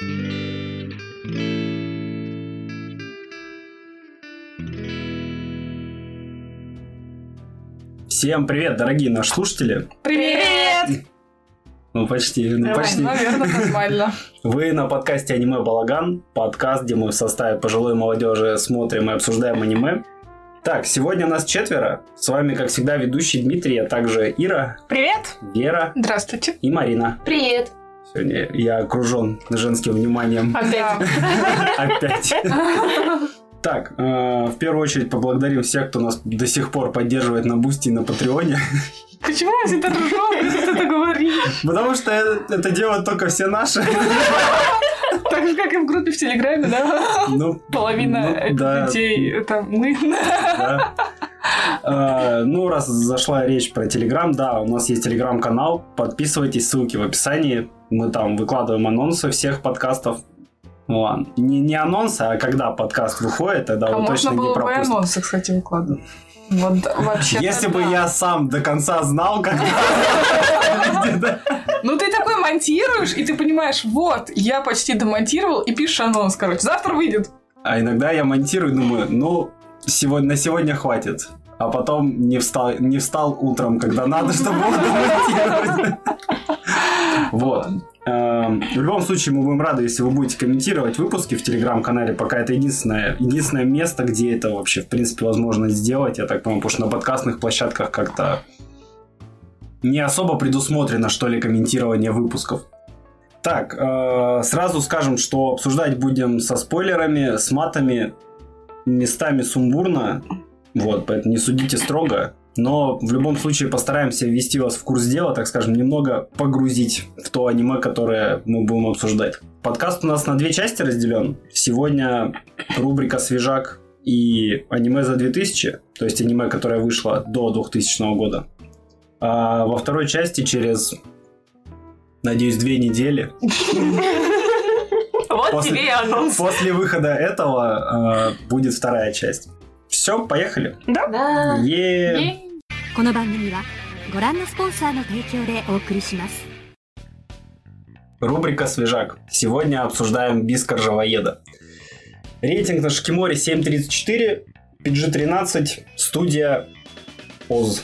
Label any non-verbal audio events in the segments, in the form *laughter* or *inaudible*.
Всем привет, дорогие наши слушатели. Привет! Ну, почти, ну, почти. Наверное, нормально. *laughs* Вы на подкасте «Аниме Балаган», подкаст, где мы в составе пожилой молодежи смотрим и обсуждаем аниме. Так, сегодня нас четверо. С вами, как всегда, ведущий Дмитрий, а также Ира, Привет! Вера Здравствуйте. и Марина. Привет. Сегодня я окружен женским вниманием Опять. *laughs* опять. *laughs* Так, э, в первую очередь поблагодарим всех, кто нас до сих пор поддерживает на Бусти и на Патреоне. *laughs* Почему мы всегда ржем, когда ты это говоришь? Потому что это это делают только все наши. Так же, как и в группе в Телеграме, да? Ну, Половина ну, да. людей это мы. Да. Э, Ну, раз зашла речь про Телеграм, да, у нас есть Телеграм-канал. Подписывайтесь, ссылки в описании. Мы там выкладываем анонсы всех подкастов. Ладно. Не, не анонсы, а когда подкаст выходит, тогда А вы можно точно не было бы и пропустите. анонсы, кстати, выкладывать. Вот вообще. Если бы я сам до конца знал, когда... *laughs* Ну ты такой монтируешь, и ты понимаешь, вот, я почти домонтировал, и пишешь анонс, короче. Завтра выйдет. А иногда я монтирую и думаю, ну, сегодня, на сегодня хватит. А потом не встал, не встал утром, когда надо, чтобы его домонтировать. Вот. Эм, В любом случае, мы будем рады, если вы будете комментировать выпуски в телеграм-канале, пока это единственное, единственное место, где это вообще, в принципе, возможно сделать, я так понимаю, потому что на подкастных площадках как-то не особо предусмотрено, что ли, комментирование выпусков. Так, э, сразу скажем, что обсуждать будем со спойлерами, с матами, местами сумбурно. Вот, поэтому не судите строго. Но в любом случае постараемся ввести вас в курс дела, так скажем, немного погрузить в то аниме, которое мы будем обсуждать. Подкаст у нас на две части разделен. Сегодня рубрика «Свежак» и аниме за 2000, то есть аниме, которое вышло до 2000 года. А во второй части через, надеюсь, две недели Вот После- тебе и анонс. После выхода этого э, будет вторая часть. Все, поехали. Да. Е- この番組はご覧のスポンサーの提供でお送りします。 Рубрика «Свежак». Сегодня обсуждаем Бискар Живоеда. Рейтинг на Шикиморе 7.34, PG-13, студия ОЗ.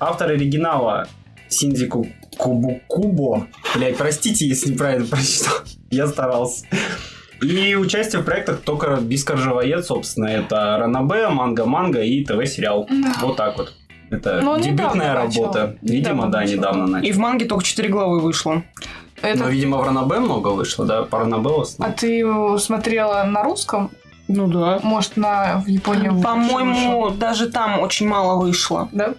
Автор оригинала Синдику Кубу Кубо. Блять, простите, если неправильно прочитал. Я старался. И участие в проектах только Бискар Живоед, собственно, это Ранабе, Манга-Манга и ТВ-сериал. Вот так вот. Это Ну, он дебютная недавно начал. работа. Видимо, Недавно да, начал. недавно начал. И в манге только 4 главы вышло. Но, Это... видимо, в Ранабе много вышло, да? По Ранабе в А ты смотрела на русском? Ну да. Может, на в Японии По-моему, даже там очень мало вышло. Да?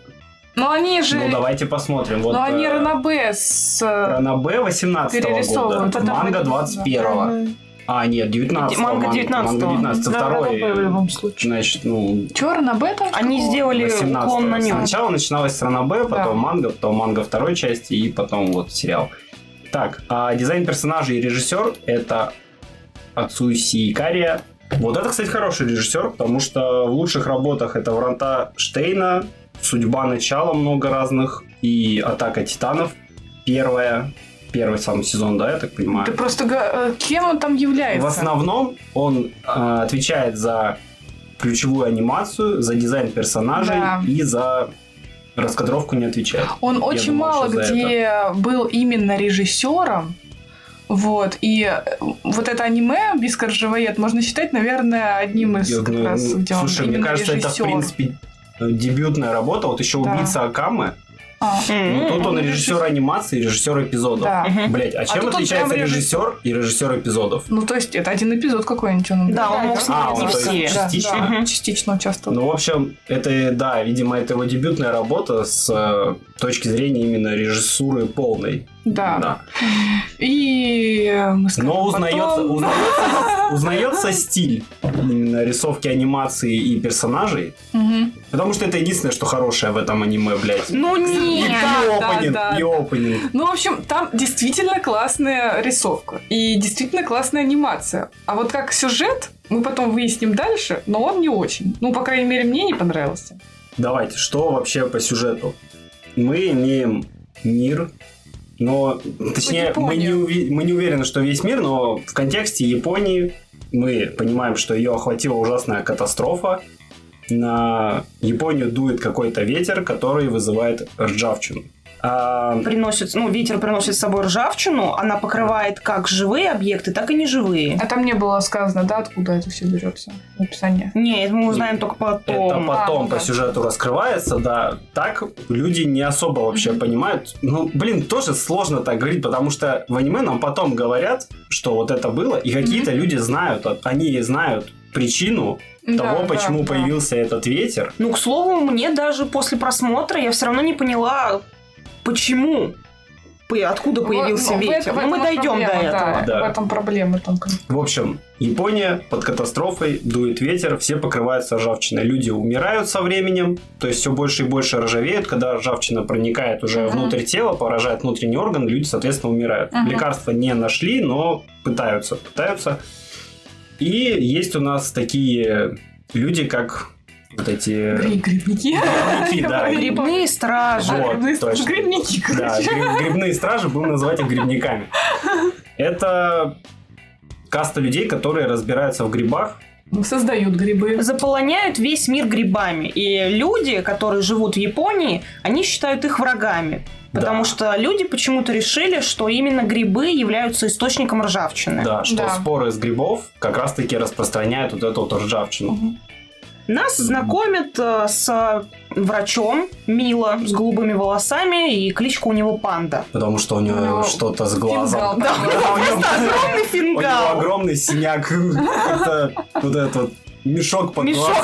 Но они же... Ну, давайте посмотрим. Вот, Но они э, Ранабе с... э, Ранабе 18 года, перерисовывают, потом манга они- 21 А, нет, 19 Манга 19-го. Манга 19 Да, второй. Ранабе в любом случае. Значит, ну, Чё, Ранабе там? Они сделали 18 уклон на нем. Сначала начиналось с Ранабе, потом Да. манга, потом манга второй части и потом вот сериал. Так, а дизайн персонажей и режиссер это Ацуси Икария. Вот это, кстати, хороший режиссер, потому что в лучших работах это Вранта Штейна, Судьба начала много разных и Атака титанов. Первая, первый сам сезон, да, я так понимаю. Ты просто... э, Кем он там является? В основном он э, отвечает за ключевую анимацию, за дизайн персонажей Да. и за раскадровку не отвечает. Он очень думал, мало где был именно режиссером. Вот, и э, вот это аниме «Бискар Живоед» можно считать, наверное, одним из Я как думаю, раз, ну, где он Слушай, мне именно кажется, это в режиссер. принципе дебютная работа. Вот еще Да. убийца Акамы. А, Ну, тут он режиссер анимации и режиссер эпизодов. да. Блять, а чем тут он отличается режиссер и режиссер эпизодов? Ну, то есть, это один эпизод какой-нибудь он Да, он мог А, он, то есть, частично. да, частично участвовал. Ну, в общем, это, да, видимо, это его дебютная работа с э, точки зрения именно режиссуры полной. Да. Да. И мы скажем Но узнается, потом- узнается, узнается стиль именно рисовки анимации и персонажей. Мгм. Потому что это единственное, что хорошее в этом аниме, блядь. Ну И нет. да, опенинг, да. и опенинг. Ну, в общем, там действительно классная рисовка и действительно классная анимация. А вот как сюжет, мы потом выясним дальше, но он не очень. Ну, по крайней мере, мне не понравился. Давайте, что вообще по сюжету? Мы имеем мир, Но, точнее, мы не, уви- мы не уверены, что весь мир, но в контексте Японии мы понимаем, что ее охватила ужасная катастрофа. На Японию дует какой-то ветер, который вызывает ржавчину. А, Приносит, ну, ветер приносит с собой ржавчину, она покрывает как живые объекты, так и неживые. А там не было сказано, да, откуда это все берется в описании. Не, это мы узнаем только потом. Это потом А, ну по да. сюжету раскрывается, да. Так люди не особо вообще понимают. Ну, блин, тоже сложно так говорить, потому что в аниме нам потом говорят, что вот это было, и какие-то люди знают, а- они знают причину Да, того, да, почему да. появился этот ветер. Ну, к слову, мне даже после просмотра я все равно не поняла, почему, по- откуда Вот, появился ну, в ветер. Ну, мы дойдем до проблема, этого. Да, Да. в этом проблема только. В общем, Япония под катастрофой, дует ветер, все покрываются ржавчиной. Люди умирают со временем, то есть все больше и больше ржавеют. Когда ржавчина проникает уже Мгм. внутрь тела, поражает внутренний орган, люди, соответственно, умирают. Мгм. Лекарства не нашли, но пытаются, пытаются. И есть у нас такие люди, как вот эти... Гри- Грибники. Грибники, да. *laughs* Грибные стражи. Вот, Грибные точно. Грибники, Да, короче. гриб- грибные стражи, будем называть их грибниками. Это каста людей, которые разбираются в грибах, Создают грибы. заполоняют весь мир грибами. И люди, которые живут в Японии, они считают их врагами. Потому Да. что люди почему-то решили, что именно грибы являются источником ржавчины. Да, что Да. споры с грибов как раз-таки распространяют вот эту вот ржавчину. Мгм. Нас знакомят э, с врачом Мила с голубыми волосами, и кличка у него Панда. Потому что у него Ну, что-то с глазом. Фингал, Да, да. *laughs* у него- Огромный *laughs* у него фингал. огромный синяк. *laughs* Вот этот мешок под глазом.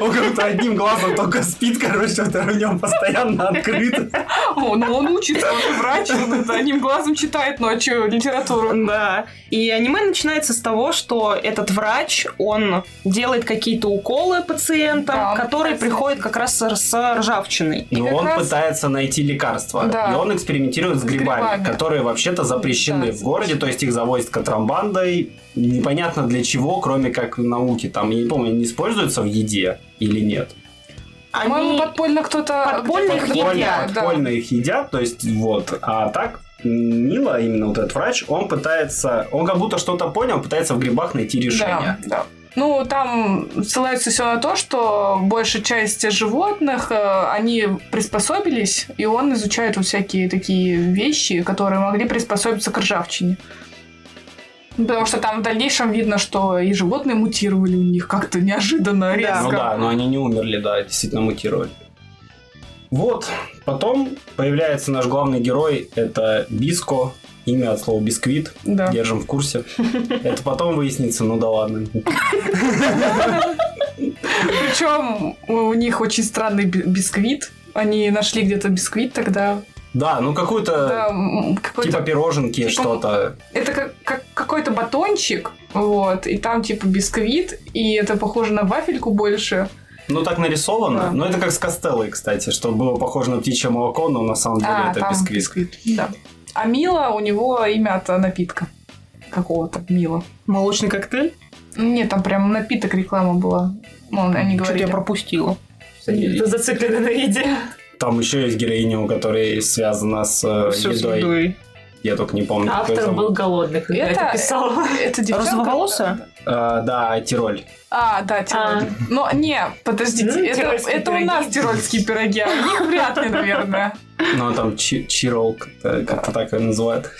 Он как будто одним глазом только спит, короче, второй у него постоянно открыт. *laughs* О, ну он учится, он же врач, он это одним глазом читает ночью литературу. Да. И аниме начинается с того, что этот врач, он делает какие-то уколы пациентам, Да, которые пытается приходят как раз с, с ржавчиной. Но как он раз- пытается найти лекарства. Да. И он экспериментирует с С грибами, грибами. которые вообще-то запрещены Да, в городе, то есть их завозят контрабандой. Непонятно для чего, кроме как науки. Там, я не помню, они используются в еде или нет. По-моему, Они... подпольно кто-то... Подпольно их где-то- Подпольно, едят, да. подпольно их едят, то есть вот. А так Мила, именно вот этот врач, он пытается, он как будто что-то понял, пытается в грибах найти решение. Да, да. Ну, там ссылается все на то, что большая часть животных, э, они приспособились, и он изучает вот всякие такие вещи, которые могли приспособиться к ржавчине. Потому что там в дальнейшем видно, что и животные мутировали у них как-то неожиданно, резко. Ну да, но они не умерли, да, действительно мутировали. Вот, потом появляется наш главный герой, это Биско, имя от слова бисквит, Да. держим в курсе. *laughs* Это потом выяснится, ну да ладно. Причем у них очень странный би- бисквит. Они нашли где-то бисквит тогда. Да, ну какую-то, Да, м, какой-то типа пироженки, типа- что-то. Это как, как какой-то батончик, вот, и там типа бисквит, и это похоже на вафельку больше. Ну, так нарисовано. Да. Но это как с Костеллой, кстати, что было похоже на птичье молоко, но на самом деле а, это там бисквит. Да. А Мила, у него имя от напитка какого-то, Мила. Молочный коктейль? Нет, там прям напиток реклама была. Ну, они Что-то говорили. я пропустила. И- зациклены на еде. Там еще есть героиня, у которой связана с э, Все с едой. едой. Я только не помню, Автор был голодный, когда это, Это- писал. *laughs* Это девчонка. Розоволосая? А, да, Тироль. А, да, Тироль. А. Но не, подождите, Ну, это, это у нас тирольские пироги, а у них вряд ли, наверное. Ну, там Чи- Чирол, как-то, как-то так ее называют.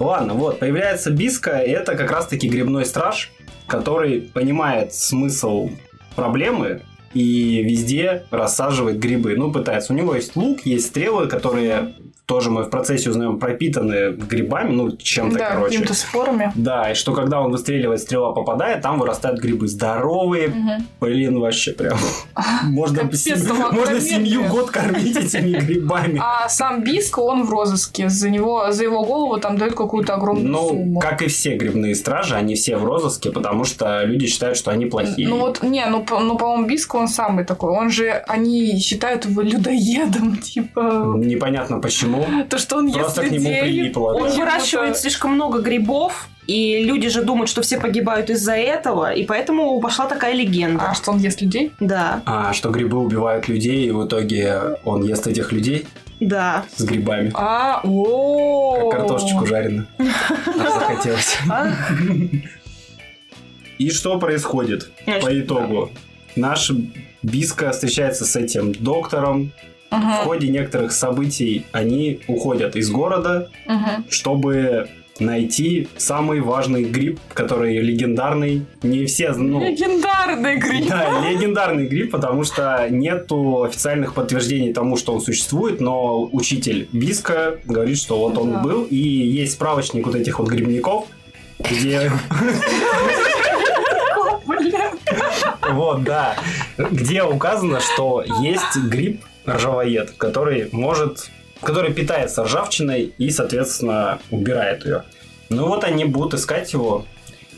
Ладно, вот, появляется Биска, и это как раз-таки грибной страж, который понимает смысл проблемы и везде рассаживает грибы. Ну, пытается. У него есть лук, есть стрелы, которые тоже мы в процессе узнаем пропитаны грибами, ну, чем-то, Да, короче. какими-то спорами. Да, и что когда он выстреливает, стрела попадает, там вырастают грибы здоровые, Мгм. блин, вообще прям. *laughs* Можно, *laughs* можно семью год кормить этими грибами. А сам Биско, он в розыске. За него, за его голову там дают какую-то огромную Ну, сумму. как и все грибные стражи, они все в розыске, потому что люди считают, что они плохие. Ну вот, не, ну, ну, по-моему, Биско, он самый такой. Он же, они считают его людоедом, *laughs* типа... Непонятно почему. То, что он Просто ест к нему людей. прилипло. Он выращивает слишком много грибов, и люди же думают, что все погибают из-за этого, и поэтому пошла такая легенда. А, что он ест людей? Да. А, что грибы убивают людей, и в итоге он ест этих людей? Да. с грибами. А, о Как картошечку жареную. *laughs* Захотелось. И что происходит по итогу? Наш Биска встречается с этим доктором. В ходе некоторых событий они уходят из города, чтобы найти самый важный гриб, который легендарный. Не все, ну, Легендарный гриб. да, легендарный гриб, потому что нету официальных подтверждений тому, что он существует, но учитель Биска говорит, что вот он Да. был, и есть справочник вот этих вот грибников, где. Вот, да. Где указано, что есть гриб ржавоед, который может который питается ржавчиной и, соответственно, убирает ее. Ну вот они будут искать его,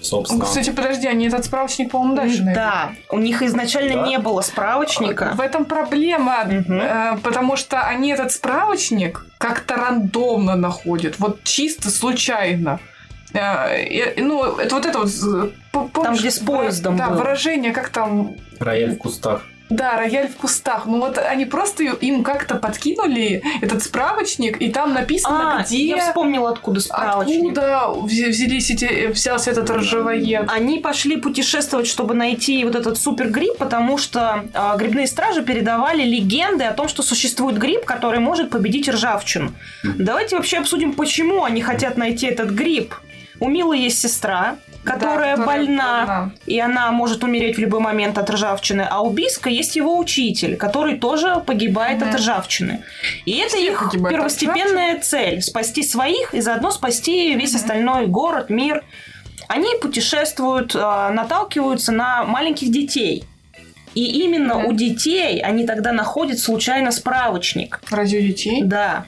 собственно. Кстати, подожди, они этот справочник, по-моему, дальше найдут. Да, у них изначально Да? не было справочника. В этом проблема, э, потому что они этот справочник как-то рандомно находят, вот чисто случайно. Э, ну, это вот это вот... по- помнишь, где с поездом Да, было. выражение, как там... Рояль в кустах. Да, рояль в кустах. Ну вот они просто им как-то подкинули этот справочник, и там написано, А, где... я вспомнила, откуда справочник. Откуда вз- взялись эти, взялся этот ржавоед? Они пошли путешествовать, чтобы найти вот этот супер гриб, потому что а, грибные стражи передавали легенды о том, что существует гриб, который может победить ржавчину. Давайте вообще обсудим, почему они хотят найти этот гриб. У Милы есть сестра, которая, Да, больна, и она может умереть в любой момент от ржавчины, а у Биска есть его учитель, который тоже погибает Мгм. от ржавчины. И это Все их первостепенная цель – спасти своих и заодно спасти весь Мгм. остальной город, мир. Они путешествуют, а, наталкиваются на маленьких детей. И именно Мгм. у детей они тогда находят случайно справочник. У детей? Да.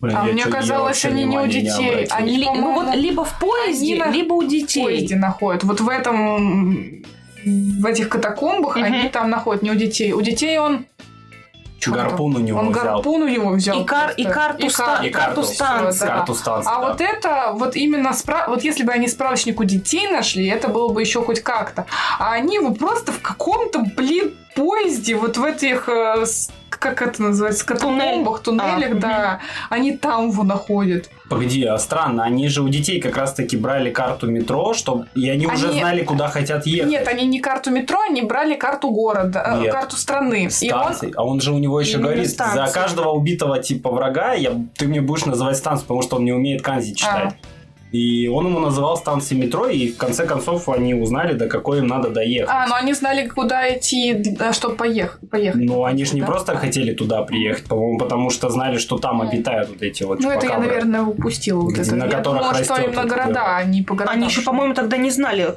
Блин, А мне чё- казалось, они не у детей, обратил. они- Ли- ну вот либо в поезде, они либо у В детей. поезде находят. Вот в этом... В этих катакомбах Мгм. они там находят не у детей. У детей он... там? Гарпун у него Он взял. гарпун у него взял. И, кар- и карту, И кар- И карту карту, станции. да. Карту станции, А да. вот это, вот именно, спра... вот если бы они справочник у детей нашли, это было бы еще хоть как-то. А они вот просто в каком-то, блин, поезде, вот в этих, э, как это называется, катакомбах, туннелях, А, да, они там его находят. Погоди, а странно, они же у детей как раз-таки брали карту метро, чтоб... и они, уже Они- знали, куда хотят ехать. Нет, они не карту метро, они брали карту города, э, Нет. карту страны. И он. А он же у него еще Именно говорит, станции. за каждого убитого типа врага я, ты мне будешь называть станцию, потому что он не умеет канзи читать. И он ему называл станции метро, и в конце концов они узнали, до какой им надо доехать. А, ну они знали, куда идти, чтобы поехать. поехать. Но они же не Да? просто хотели туда приехать, по-моему, потому что знали, что там обитают вот эти вот Ну, это я, наверное, упустила. Вот это. на я которых думала, что растет именно вот города, а не по городам. Они еще, по-моему, тогда не знали,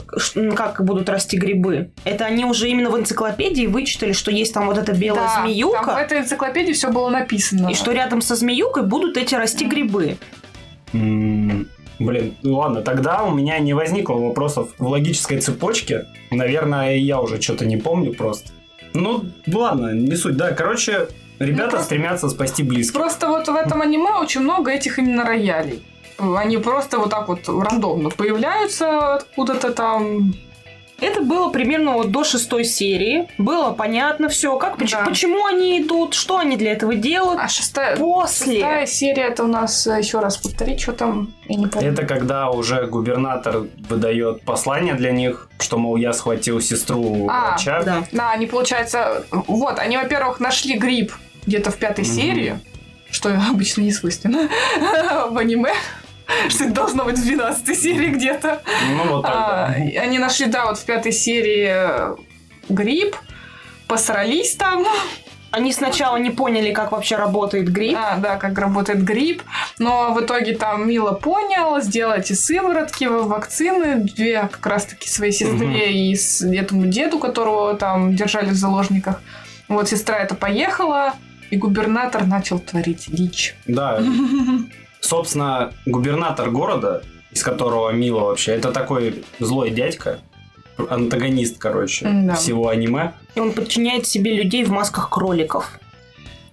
как будут расти грибы. Это они уже именно в энциклопедии вычитали, что есть там вот эта белая Да, змеюка, Там в этой энциклопедии все было написано. и что рядом со змеюкой будут эти расти грибы. М, Блин, ну ладно, тогда у меня не возникло вопросов в логической цепочке. Наверное, я уже что-то не помню просто. Ну, ладно, не суть. Да, короче, ребята Ну, просто- стремятся спасти близких. Просто вот в этом аниме очень много этих именно роялей. Они просто вот так вот рандомно появляются откуда-то там. Это было примерно вот до шестой серии. Было понятно все, как, поч- Да. почему они идут, что они для этого делают. А шестая, После. шестая серия это у нас еще раз повтори, что там, я не помню. Это когда уже губернатор выдает послание для них, что, мол, я схватил сестру А, врача. Да. Да, они, получается, вот, они, во-первых, нашли гриб где-то в пятой Мгм. серии, что обычно не свойственно *laughs* в аниме, *laughs* что это должно быть в 12 серии где-то. Ну, вот так, А, да. они нашли, да, вот в пятой серии э, гриб, посрались там. Они сначала не поняли, как вообще работает гриб. А, да, как работает гриб. Но в итоге там Мила понял, сделал эти сыворотки, вакцины, две как раз-таки своей сестре Мгм. и этому деду, которого там держали в заложниках. Вот сестра это поехала, и губернатор начал творить дичь. Да, *laughs* собственно, губернатор города, из которого Мила вообще, это такой злой дядька, антагонист, короче, Да. всего аниме. И он подчиняет себе людей в масках кроликов.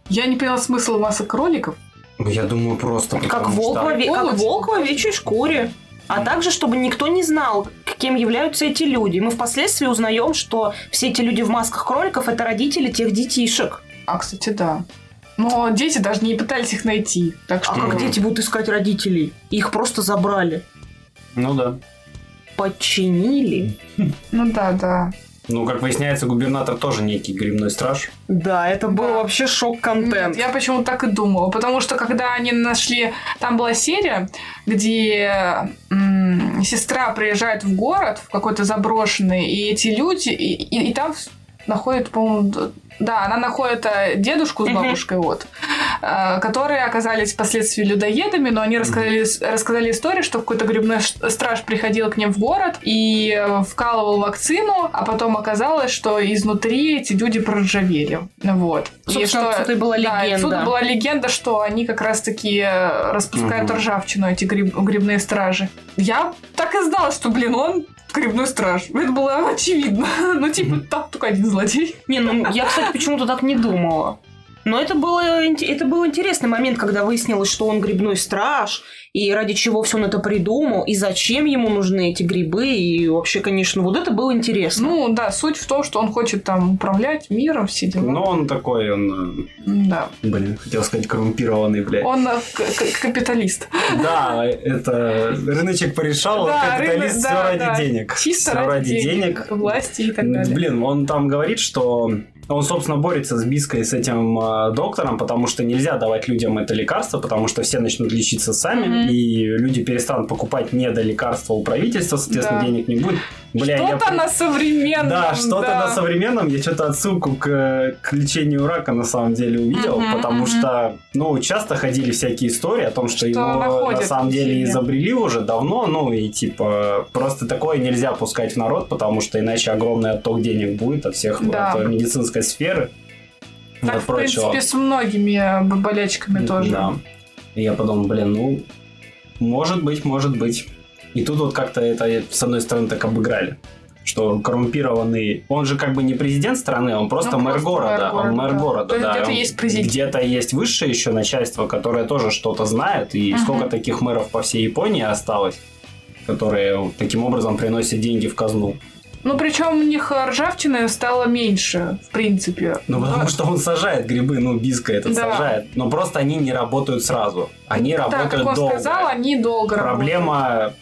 Я не поняла смысл масок кроликов. Я думаю, просто Как волк, в что... ове- как Полностью. волк в овечьей шкуре. А также, чтобы никто не знал, кем являются эти люди. Мы впоследствии узнаем, что все эти люди в масках кроликов это родители тех детишек. А, кстати, да. Но дети даже не пытались их найти. Так что... А как дети будут искать родителей? Их просто забрали. Ну да. Подчинили. Ну да, да. Ну, как выясняется, губернатор тоже некий гримной страж. Да, это был Да. вообще шок-контент. Нет, я почему так и думала. Потому что когда они нашли... Там была серия, где м, сестра приезжает в город, в какой-то заброшенный, и эти люди... И, и- и там находят, по-моему... Да, она находит э, дедушку с бабушкой, вот, э, которые оказались впоследствии людоедами, но они рассказали, рассказали историю, что какой-то грибной страж приходил к ним в город и э, вкалывал вакцину, а потом оказалось, что изнутри эти люди проржавели. Вот. Собственно, отсюда и была Да, легенда. отсюда была легенда, что они как раз-таки распускают Мгм. ржавчину, эти гриб- грибные стражи. Я так и знала, что, блин, он грибной страж. Это было очевидно. *laughs* Ну, типа, там только один злодей. Не, ну я, кстати, почему-то так не думала. Но это, было, это был интересный момент, когда выяснилось, что он грибной страж, и ради чего все он это придумал, и зачем ему нужны эти грибы, и вообще, конечно, вот это было интересно. Ну, да, суть в том, что он хочет там управлять миром, все дела. Но он такой, он, Да. э, блин, хотел сказать коррумпированный, блядь. Он э, капиталист. Да, это рыночек порешал, Да, капиталист рынок- все да, ради да. денег. Чисто Всё ради, денег, власти и так далее. Блин, он там говорит, что он, собственно, борется с Биской, с этим э, доктором, потому что нельзя давать людям это лекарство, потому что все начнут лечиться сами, Мгм. и люди перестанут покупать недолекарства у правительства, соответственно, Да. денег не будет. Бля, я Что-то на современном. Да, что-то да. на современном. Я что-то отсылку к, к лечению рака на самом деле увидел, Мгм, потому мгм. что, ну, часто ходили всякие истории о том, что, Что его на самом деле изобрели уже давно, ну, и типа просто такое нельзя пускать в народ, потому что иначе огромный отток денег будет от всех, Да. от медицинской сферы. и Так, в прочего. принципе, с многими болячками тоже. Да. И я подумал, блин, ну, может быть, может быть. И тут вот как-то это, с одной стороны, так обыграли. Что коррумпированный... Он же как бы не президент страны, он просто Ну, мэр просто города. мэр он мэр города, да. города, То да. где-то Он- есть президент. Где-то есть высшее еще начальство, которое тоже что-то знает. И Мгм. сколько таких мэров по всей Японии осталось, которые таким образом приносят деньги в казну. Ну, причем у них э, ржавчины стало меньше, в принципе. Ну, потому что он сажает грибы, ну, Биска этот Да. сажает. Но просто они не работают сразу. Они Так, работают как он долго. сказал, они долго Проблема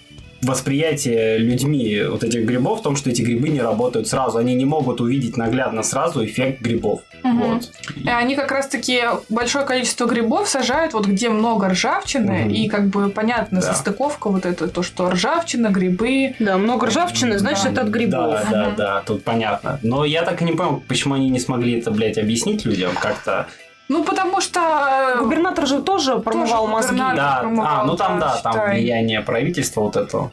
восприятия людьми вот этих грибов в том, что эти грибы не работают сразу. Они не могут увидеть наглядно сразу эффект грибов. Мгм. Вот. И они как раз-таки большое количество грибов сажают вот где много ржавчины, Мгм. и как бы понятно, Да. состыковка вот это, то, что ржавчина, грибы. Да, много ржавчины, значит, Да. это от грибов. Да, да, да, тут понятно. Но я так и не понял, почему они не смогли это, блядь, объяснить людям как-то. Ну, потому что... э, Губернатор же тоже промывал мозги. губернатор. Да, промывал, а, ну там, да, там считай. влияние правительства вот это.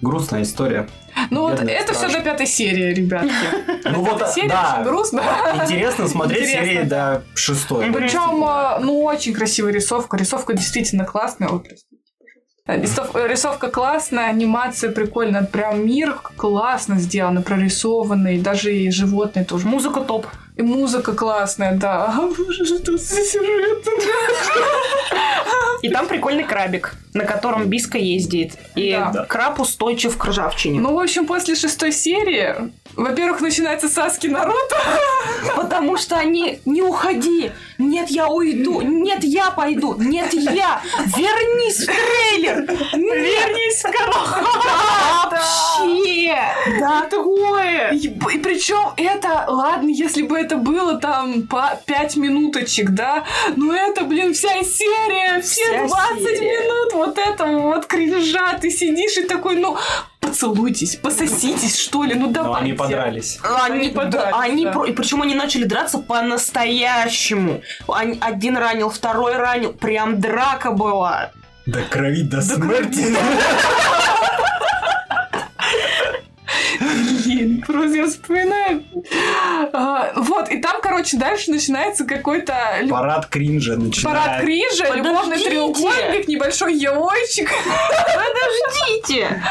Грустная история. Ну, вот Бедный это все страж. до пятой серии, ребятки. *laughs* Ну вот, Пятая серия да, очень грустно. интересно смотреть серии до шестой. Причем, э, ну, очень красивая рисовка. Рисовка действительно классная. Э, Рисовка классная, анимация прикольная. Прям мир классно сделан, прорисованный. Даже и животные тоже. Музыка топ. И музыка классная, да. *laughs* А боже, что за сюжет? И там прикольный крабик, на котором Биска ездит. И Да. краб устойчив к ржавчине. Ну, в общем, после шестой серии, во-первых, начинается Саски Наруто. Потому что они не уходи. Нет, я уйду. Нет, я пойду. Нет, я. Вернись в трейлер. Вернись в Вообще. Да, такое. И, и причем это, ладно, если бы это было там по 5 минуточек, да, но это, блин, вся серия, все Вся 20 серия. минут вот этого вот кринжа, ты сидишь и такой, ну, поцелуйтесь, пососитесь, что ли, ну Но давайте. они подрались. Они, Они подрались, да, они да. про- и причем они начали драться по-настоящему. Они- один ранил, второй ранил. Прям драка была. До крови, до смерти. Блин, просто я вспоминаю. А, вот, и там, короче, дальше начинается какой-то лю- Парад кринжа начинает. парад кринжа, любовный Подождите. треугольник, небольшой елойчик. Подождите!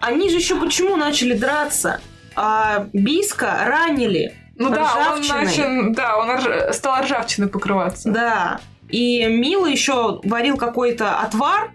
Они же еще почему начали драться? А Биска ранили. Ну да, он начал, да, он рж- стал ржавчиной покрываться. Да. И Мила еще варил какой-то отвар,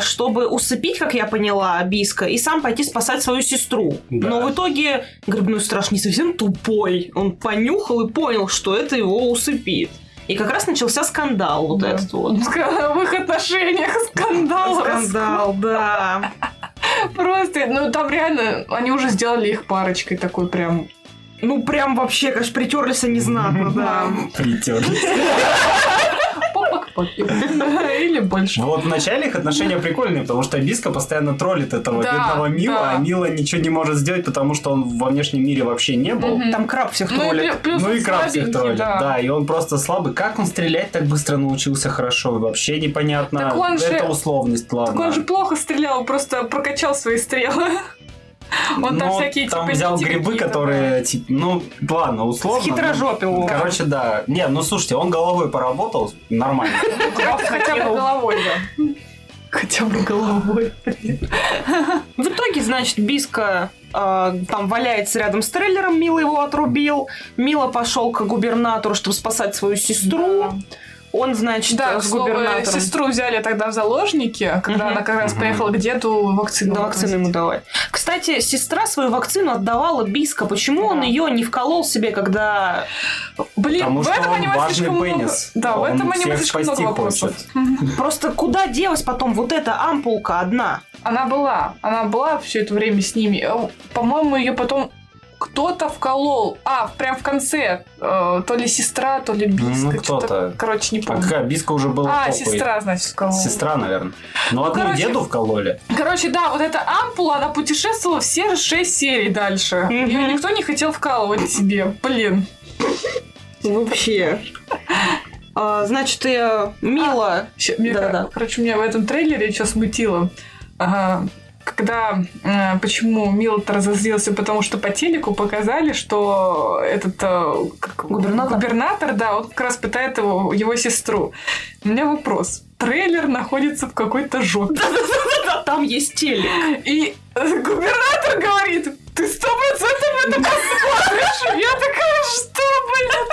чтобы усыпить, как я поняла, Биска, и сам пойти спасать свою сестру. Да. Но в итоге грибной страж не совсем тупой. Он понюхал и понял, что это его усыпит. И как раз начался скандал вот Да. этот вот. *laughs* В их отношениях скандал. Скандал, да. *laughs* Просто, ну там реально, они уже сделали их парочкой такой прям. Ну, прям вообще, конечно, притерлись они знатно, *laughs* да. Притерлись. Попе. *laughs* Или больше. Вот в начале их отношения прикольные, потому что Биска постоянно троллит этого Да, бедного Мила, да. а Мила ничего не может сделать, потому что он во внешнем мире вообще не был. Там краб всех Ну и троллит. Ну и краб всех троллит, да. да. и он просто слабый. Как он стрелять так быстро научился хорошо, вообще непонятно. Так он же- Это условность, ладно. Так он же плохо стрелял, просто прокачал свои стрелы. *laughs* Он там Ну, всякие там типа взял грибы, которые, типа, ну, ладно, условно. Хитрожопил ну. Короче, да. Не, ну слушайте, он головой поработал, нормально. да. Хотя бы головой, да. Хотя бы головой. В итоге, значит, Биска э, там валяется рядом с трейлером, Мила его отрубил. Мила пошел к губернатору, чтобы спасать свою сестру. Он, значит, Да, с слову, губернатором. сестру взяли тогда в заложники, когда Мгм. она как раз Мгм. поехала к деду вакцину. Да, вакцину ему давай. Кстати, сестра свою вакцину отдавала Биска. Почему он Да. ее не вколол себе, когда... Блин, Потому в что этом он аниме важный слишком много... пенис. Да, в Он этом аниме слишком много вопросов. хочет. Просто куда делась потом вот эта ампулка одна? Она была, она была все это время с ними. Э, По-моему, ее потом кто-то вколол. А, прям в конце. э, то ли сестра, то ли биска. Ну, кто-то. Короче, не А помню. какая Биска уже была А, топовой. сестра, значит, вколола. Сестра, наверное. Ну, одну короче, деду вкололи. Короче, да, вот эта ампула, она путешествовала все шесть серий дальше. Мгм. Ее никто не хотел вкалывать себе. Блин. Вообще. А, значит, э, Мила... Ща- мне, Да-да-да. Короче, меня в этом трейлере что смутило. Ага, когда э, почему Милот разозлился, потому что по телеку показали, что этот э, как- Губернатор? губернатор, да, он как раз пытает его, его сестру. У меня вопрос. Трейлер находится в какой-то жопе. Там есть телек. И губернатор говорит, ты сто процентов это посмотришь? Я такая, что, блин?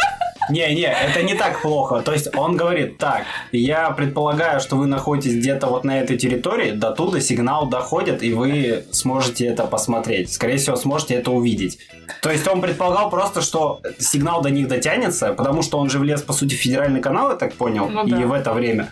Не-не, это не так плохо. То есть он говорит, так, я предполагаю, что вы находитесь где-то вот на этой территории, до туда сигнал доходит, и вы сможете это посмотреть. Скорее всего, сможете это увидеть. То есть он предполагал просто, что сигнал до них дотянется, потому что он же влез, по сути, в федеральный канал, я так понял, Ну и да. в это время.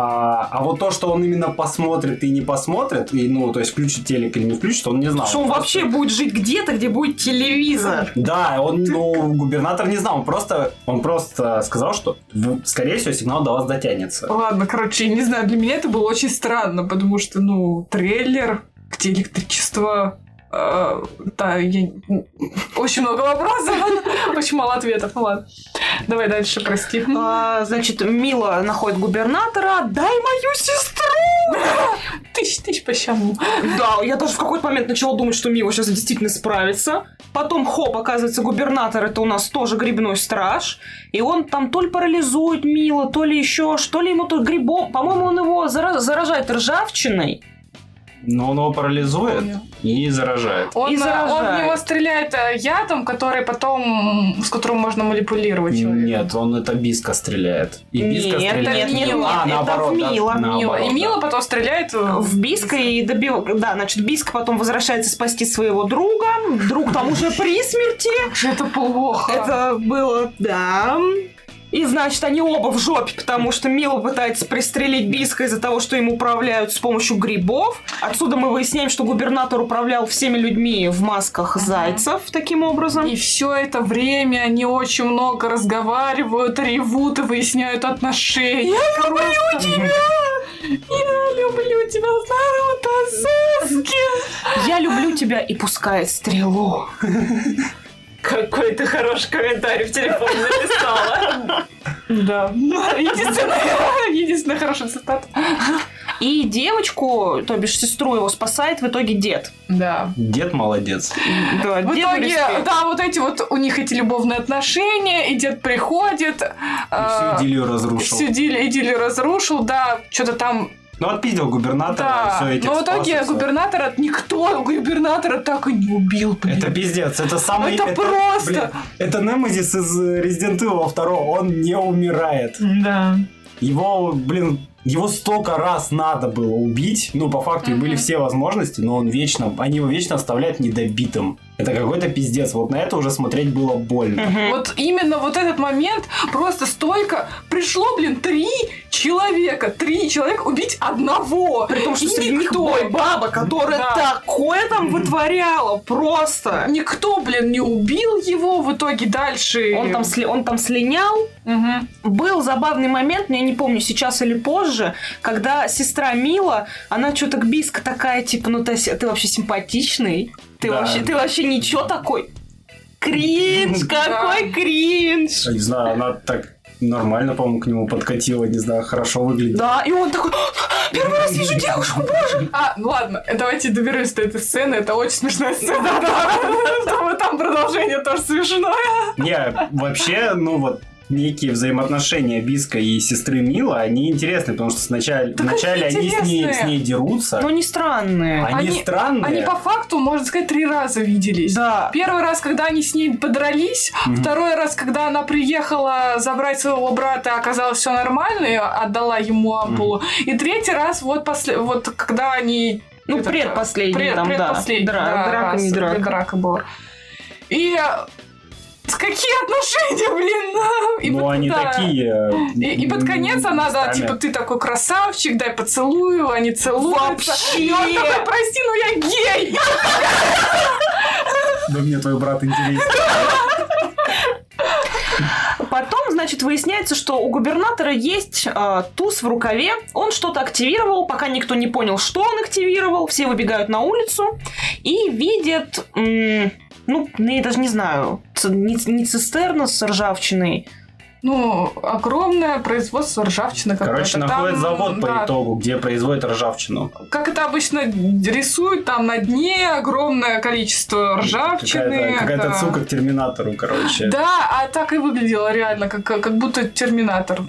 А, а вот то, что он именно посмотрит и не посмотрит, и, ну, то есть включит телек или не включит, он не знал. Что он вообще будет жить где-то, где будет телевизор. Да, он, ну, губернатор не знал, он просто, он просто сказал, что, в- скорее всего, сигнал до вас дотянется. Ладно, короче, не знаю, для меня это было очень странно, потому что, ну, трейлер, где электричество... э, да, я... Очень много вопросов, *laughs* очень мало ответов, ну ладно. Давай дальше, прости. А, значит, Мила находит губернатора. Дай мою сестру! Тысяч, тысяч по щаму. Да, я даже в какой-то момент начала думать, что Мила сейчас действительно справится. Потом, хоп, оказывается, губернатор это у нас тоже грибной страж. И он там то ли парализует Мила, то ли еще, что ли ему тут грибом. По-моему, он его зара- заражает ржавчиной. Но он его парализует Помню. и заражает. Он, И э, он в заражает. него стреляет э, ядом, который потом, с которым можно манипулировать человеком. Нет, он это Биска стреляет. И Биска Нет, стреляет. нет, нет, Милу. нет, а, это наоборот, в да, Мила. наоборот, Мила. И да. Мила потом стреляет в Биска и добил... Да, значит, Биска потом возвращается спасти своего друга. Друг там уже при смерти. Это плохо. Это было, да. И, значит, они оба в жопе, потому что Мила пытается пристрелить Биска из-за того, что им управляют с помощью грибов. Отсюда мы выясняем, что губернатор управлял всеми людьми в масках зайцев таким образом. И все это время они очень много разговаривают, ревут и выясняют отношения. Я люблю тебя! Я люблю тебя, Наруто Саски! Я люблю тебя и пускает стрелу. Какой ты хороший комментарий в телефон написала. Да. Единственная, единственная хорошая цитата. И девочку, то бишь сестру его спасает в итоге дед. Да. Дед молодец. Да, В итоге, респект. да, вот эти вот у них эти любовные отношения, и дед приходит, И а, всю идиллию разрушил. всю идиллию разрушил, да, что-то там Ну, отпиздил губернатора, Да, все этих но в итоге всё. губернатора никто губернатора так и не убил, блин. Это пиздец, это самый... Это просто. блин, это Немезис из Resident Evil 2, он не умирает. Да. Его, блин, его столько раз надо было убить. Ну, по факту, и были все возможности, но он вечно, они его вечно оставляют недобитым. Это какой-то пиздец. Вот на это уже смотреть было больно. Мгм. Вот именно вот этот момент просто столько пришло, блин, три человека, три человека убить одного. При том, что И среди них никто, бой баба, которая Да. такое там вытворяла. Просто. никто, блин, не убил его в итоге дальше. Он там, сли- он там слинял. Мгм. Был забавный момент, но я не помню, сейчас или позже, когда сестра Мила, она что-то к Биско такая, типа, ну ты, ты вообще симпатичный. Ты, Да. вообще, ты вообще ничего такой. Кринж, *laughs* Да. какой кринж. Я не знаю, она так нормально, по-моему, к нему подкатила, не знаю, хорошо выглядит. Да, и он такой, первый раз вижу девушку, боже. А, ну ладно, давайте доберусь до этой сцены. Это очень смешная сцена. Чтобы *laughs* там продолжение тоже смешное. Не, вообще, ну вот, некие взаимоотношения Биска и сестры Мила, они интересны, потому что сначала, Так они вначале они с ней, с ней дерутся, Но не странные. они, Они- странные. Они по факту, можно сказать, три раза виделись. Да. Первый раз, когда они с ней подрались, Мгм. второй раз, когда она приехала забрать своего брата, оказалось все нормально, и отдала ему ампулу. И третий раз, вот, после, вот когда они... Ну, это, предпоследний пред- там, да. предпоследний, да, драка, раз, не где драка. драка была. И э, какие отношения, блин? И Ну, вот, они да. такие... И, и под конец она, да, типа, ты такой красавчик, дай поцелую, они целуются. Вообще! И он такой, прости, ну я гей! Да мне твой брат интересен. Потом, значит, выясняется, что у губернатора есть э, туз в рукаве. Он что-то активировал, пока никто не понял, что он активировал. Все выбегают на улицу и видят, м, ну, я даже не знаю, не, не цистерна с ржавчиной. Ну, огромное производство ржавчины. Короче, находят Там, завод по да, итогу, где производят ржавчину. Как это обычно рисуют, там на дне огромное количество ржавчины. Какая-то, какая-то да. отсылка к Терминатору, короче. Да, а так и выглядело реально, как, как будто терминатор.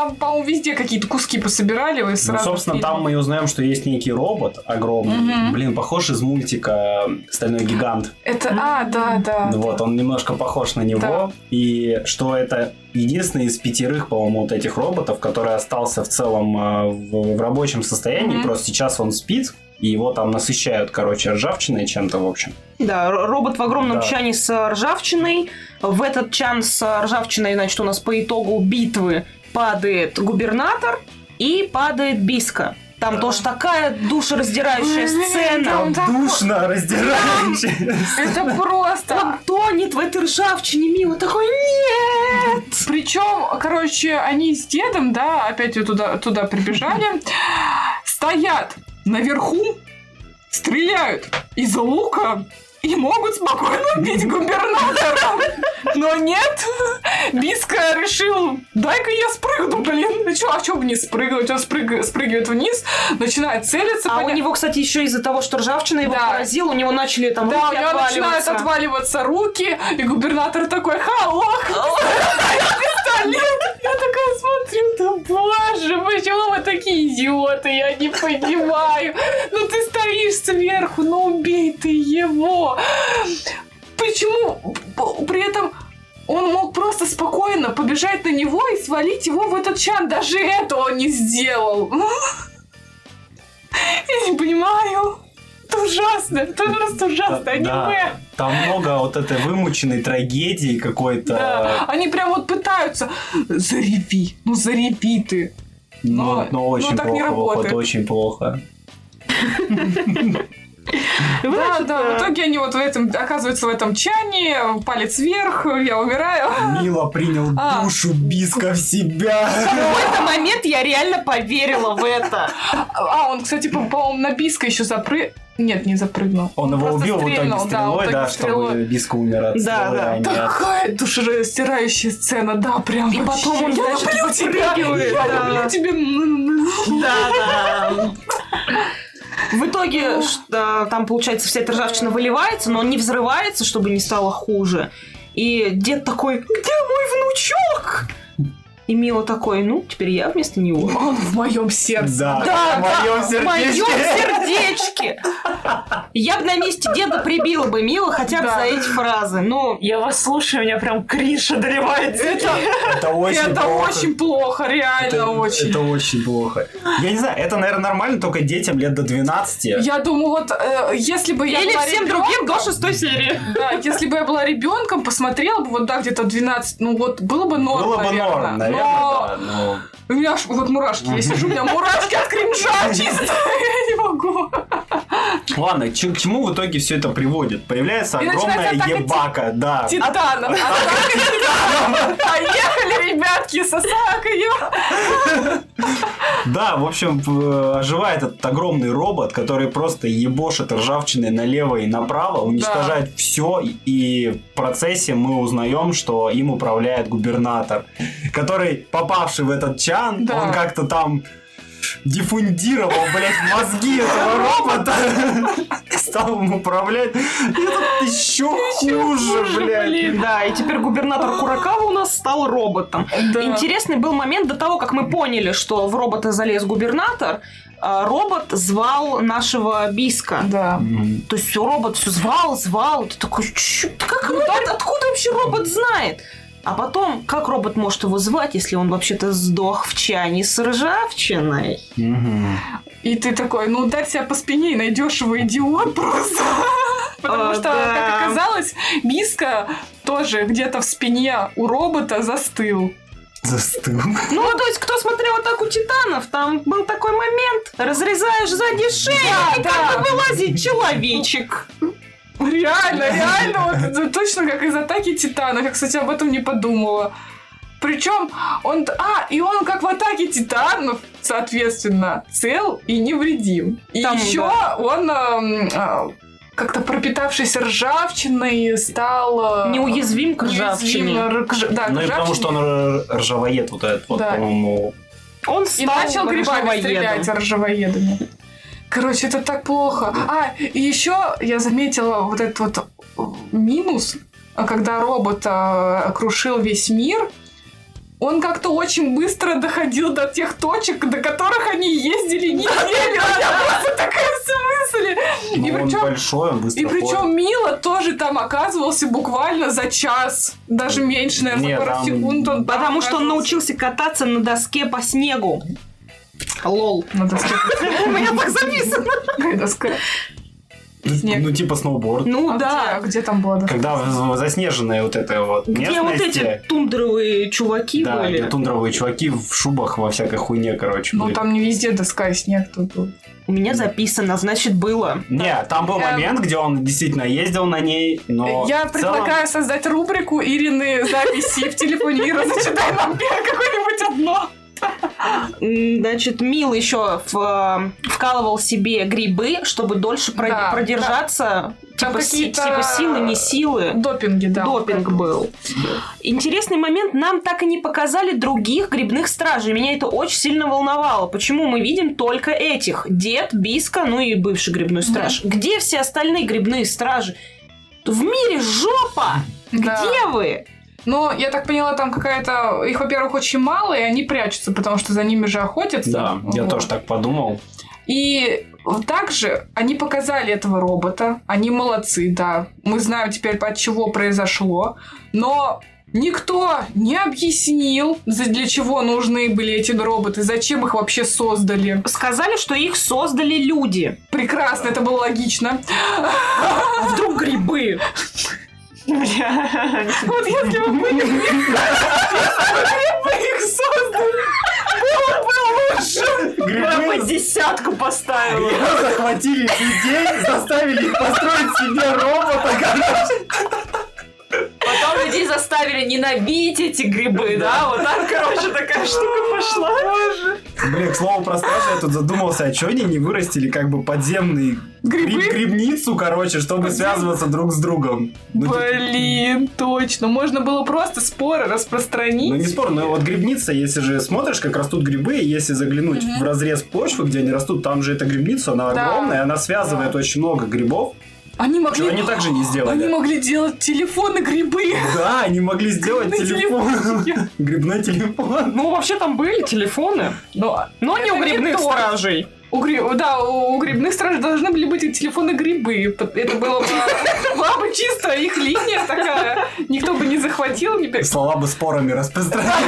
Там, по-моему, везде какие-то куски пособирали. Вы Ну, сразу собственно, там мы и узнаем, что есть некий робот огромный. Мгм. Блин, похож из мультика «Стальной гигант». Это, а, да, да. Ну Вот, он немножко похож на него. Да. И что это единственный из пятерых, по-моему, вот этих роботов, который остался в целом э, в, в рабочем состоянии. Мгм. Просто сейчас он спит, и его там насыщают, короче, ржавчиной чем-то, в общем. Да, робот в огромном Да. чане с ржавчиной. В этот чан с ржавчиной, значит, у нас по итогу битвы падает губернатор и падает Биска. Там Да. тоже такая душераздирающая Блин, сцена. там так- Душно, раздирающее. *laughs* Это просто... Он тонет в этой ржавчине, Мила такой, нет! Причем, короче, они с дедом, да, опять туда, туда прибежали, стоят наверху, стреляют из лука и могут спокойно убить губернатора. Но нет, Биска решил, дай-ка я спрыгну, блин. Ну чё, а чё бы не спрыгнуть? Он спрыг- спрыгивает вниз, начинает целиться. А у поня- него, кстати, еще из-за того, что ржавчина его Да. поразила, у него начали там Да, у руки него начинают отваливаться. руки, и губернатор такой, халох, пистолет. Я такая смотрю, да боже, почему вы такие идиоты, я не понимаю. Ну ты стоишь сверху, ну убей ты его. Почему при этом он мог просто спокойно побежать на него и свалить его в этот чан. Даже этого он не сделал. Я не понимаю. Это ужасно. Это просто ужасно. Да, Аниме. Там много вот этой вымученной трагедии какой-то. Да. Они прям вот пытаются. Зареви. Ну зареви ты. Но, Но- но очень но так не плохо выходит, работает. очень плохо. *laughs* Вы, Да, да. В итоге они вот в этом оказываются в этом чане, палец вверх, я умираю. Мила принял А. душу Биска в себя. В какой-то момент я реально поверила в это. А, он, кстати, по- по-моему, на Биска еще запрыг... Нет, не запрыгнул. Он его просто убил в итоге стрельнул, да, стрелой, итоге да, стрелой. чтобы Биска умер от Да, стрелы, да. а не от- Такая душераздирающая сцена, да, прям. И вообще. потом он, я значит, люблю тебя, я да. люблю тебя. Да, да. В итоге что, там, получается, вся эта ржавчина выливается, но он не взрывается, чтобы не стало хуже. И дед такой, где мой внучок? И Мила такой, ну, теперь я вместо него. *laughs* Он в моем сердце. Да, Да, в моем В моем сердечке. Я бы на месте деда прибила бы Мила хотя бы Да. за эти фразы. Ну, Я вас слушаю, у меня прям крыша одолевает. Это, Это очень это плохо. очень плохо, реально Это, очень. это очень плохо. Я не знаю, это, наверное, нормально только детям лет до 12. Я думаю, вот э, если бы я или была всем ребенком- другим до шестой серии. Да, если бы я была ребенком, посмотрела бы вот да, где-то 12, ну вот было бы норм, Было бы наверное. норм, наверное, У меня аж вот мурашки, я сижу, у меня мурашки от кринжа чисто, *laughs* я не могу. Ладно, к чему в итоге все это приводит? Появляется И огромная ебака, да. Титанов. Поехали, ребятки, сосакаю. Да, в общем, в- оживает этот огромный робот, который просто ебошит ржавчиной налево и направо, уничтожает все, и в процессе мы узнаем, что им управляет губернатор, который, попавший в этот чан, Да. он как-то там диффундировал, блядь, мозги этого робота, стал им управлять. И этот еще хуже, блядь. Да, и теперь губернатор Куракава у нас стал роботом. Интересный был момент до того, как мы поняли, что в робота залез губернатор. а, Робот звал нашего Биска. Да. То есть робот все звал, звал. Ты такой, «Чё? как робот? Откуда вообще робот знает? А потом, как робот может его звать, если он вообще-то сдох в чане с ржавчиной? И ты такой, ну ударь себя по спине и найдешь его идиот просто. *laughs* Потому О, что, как оказалось, Биска тоже где-то в спине у робота застыл. Застыл. *laughs* Ну, то есть, кто смотрел «Атаку титанов», там был такой момент, разрезаешь сзади шею, и Да, как бы вылазит человечек. *laughs* Реально, реально, вот это точно как из атаки титанов. Я, кстати, об этом не подумала. Причем он... А, и он как в атаке титанов, соответственно, цел и невредим. И Там, еще он эм, а, как-то пропитавшийся ржавчиной стал... э, Неуязвим к неуязвим ржавчине. ж- Да, к Ну и потому что он ржавоед вот этот вот, Да. по-моему. Он И стал начал грибами ржавоедом. стрелять ржавоедами. Короче, это так плохо. А, и еще я заметила вот этот вот минус, а когда робот э, крушил весь мир, он как-то очень быстро доходил до тех точек, до которых они ездили неделю. У меня просто такая мысль. И Ну, он причем большой, он быстро и причем. Мила тоже там оказывался буквально за час. Даже меньше, наверное, Нет, за пару там- секунд. он Потому что он научился кататься на доске по снегу. Лол. На доске. *laughs* У меня так записано. Какая доска? Ну, снег. Ну, типа сноуборд. Ну А да. Где, где там была доска? Когда заснеженной вот этой вот Где вот эти тундровые чуваки да, были. где тундровые чуваки в шубах во всякой хуйне, короче. Ну, были. там не везде доска и снег тут был. У меня записано, значит, было. Не, там был Я- момент, где он действительно ездил на ней, но Я в целом- предлагаю создать рубрику Ирины записи в телефоне. Ира, зачитай нам какое-нибудь одно. Значит, Мил еще в- вкалывал себе грибы, чтобы дольше Да, продержаться. Там Типа, си- типа силы, не силы. Допинги, да. Допинг был. Интересный момент, нам так и не показали других грибных стражей. Меня это очень сильно волновало. Почему мы видим только этих? Дед, Биска, ну и бывший грибной страж. Где все остальные грибные стражи? В мире жопа! Да. Где вы? Но, я так поняла, там какая-то... Их, во-первых, очень мало, и они прячутся, потому что за ними же охотятся. Да, я Вот. тоже так подумал. И также они показали этого робота. Они молодцы, да. Мы знаем теперь, от чего произошло. Но никто не объяснил, для чего нужны были эти роботы, зачем их вообще создали. Сказали, что их создали люди. Прекрасно, это было логично. А вдруг грибы? Вот если бы мы их создали, было бы лучше. Я бы Грибы десятку поставила. захватили людей, заставили их построить себе робота, короче. Потом людей заставили ненавидеть эти грибы, да? Вот так, короче, такая штука пошла. Блин, к слову про стражи, я тут задумался, а что они не вырастили как бы подземный Грибы? гриб- грибницу, короче, чтобы связываться друг с другом? Ну, Блин, точно. Можно было просто споры Ну, распространить. не спорно, но вот грибница, если же смотришь, как растут грибы, если заглянуть в разрез почвы, где они растут, там же эта грибница, она Да. огромная, она связывает Да. очень много грибов. Они могли... Что они так же не Они сделали? могли делать телефоны грибы. Да, они могли сделать Грибные телефон. Грибной телефон. Ну, вообще там были телефоны, Но, но не у грибных то. У, гри- да, у грибных стражей должны были быть телефоны грибы. Это было бы, *laughs* была бы чисто их линия такая. Никто бы не захватил, не Слова бы спорами распространялись. *laughs*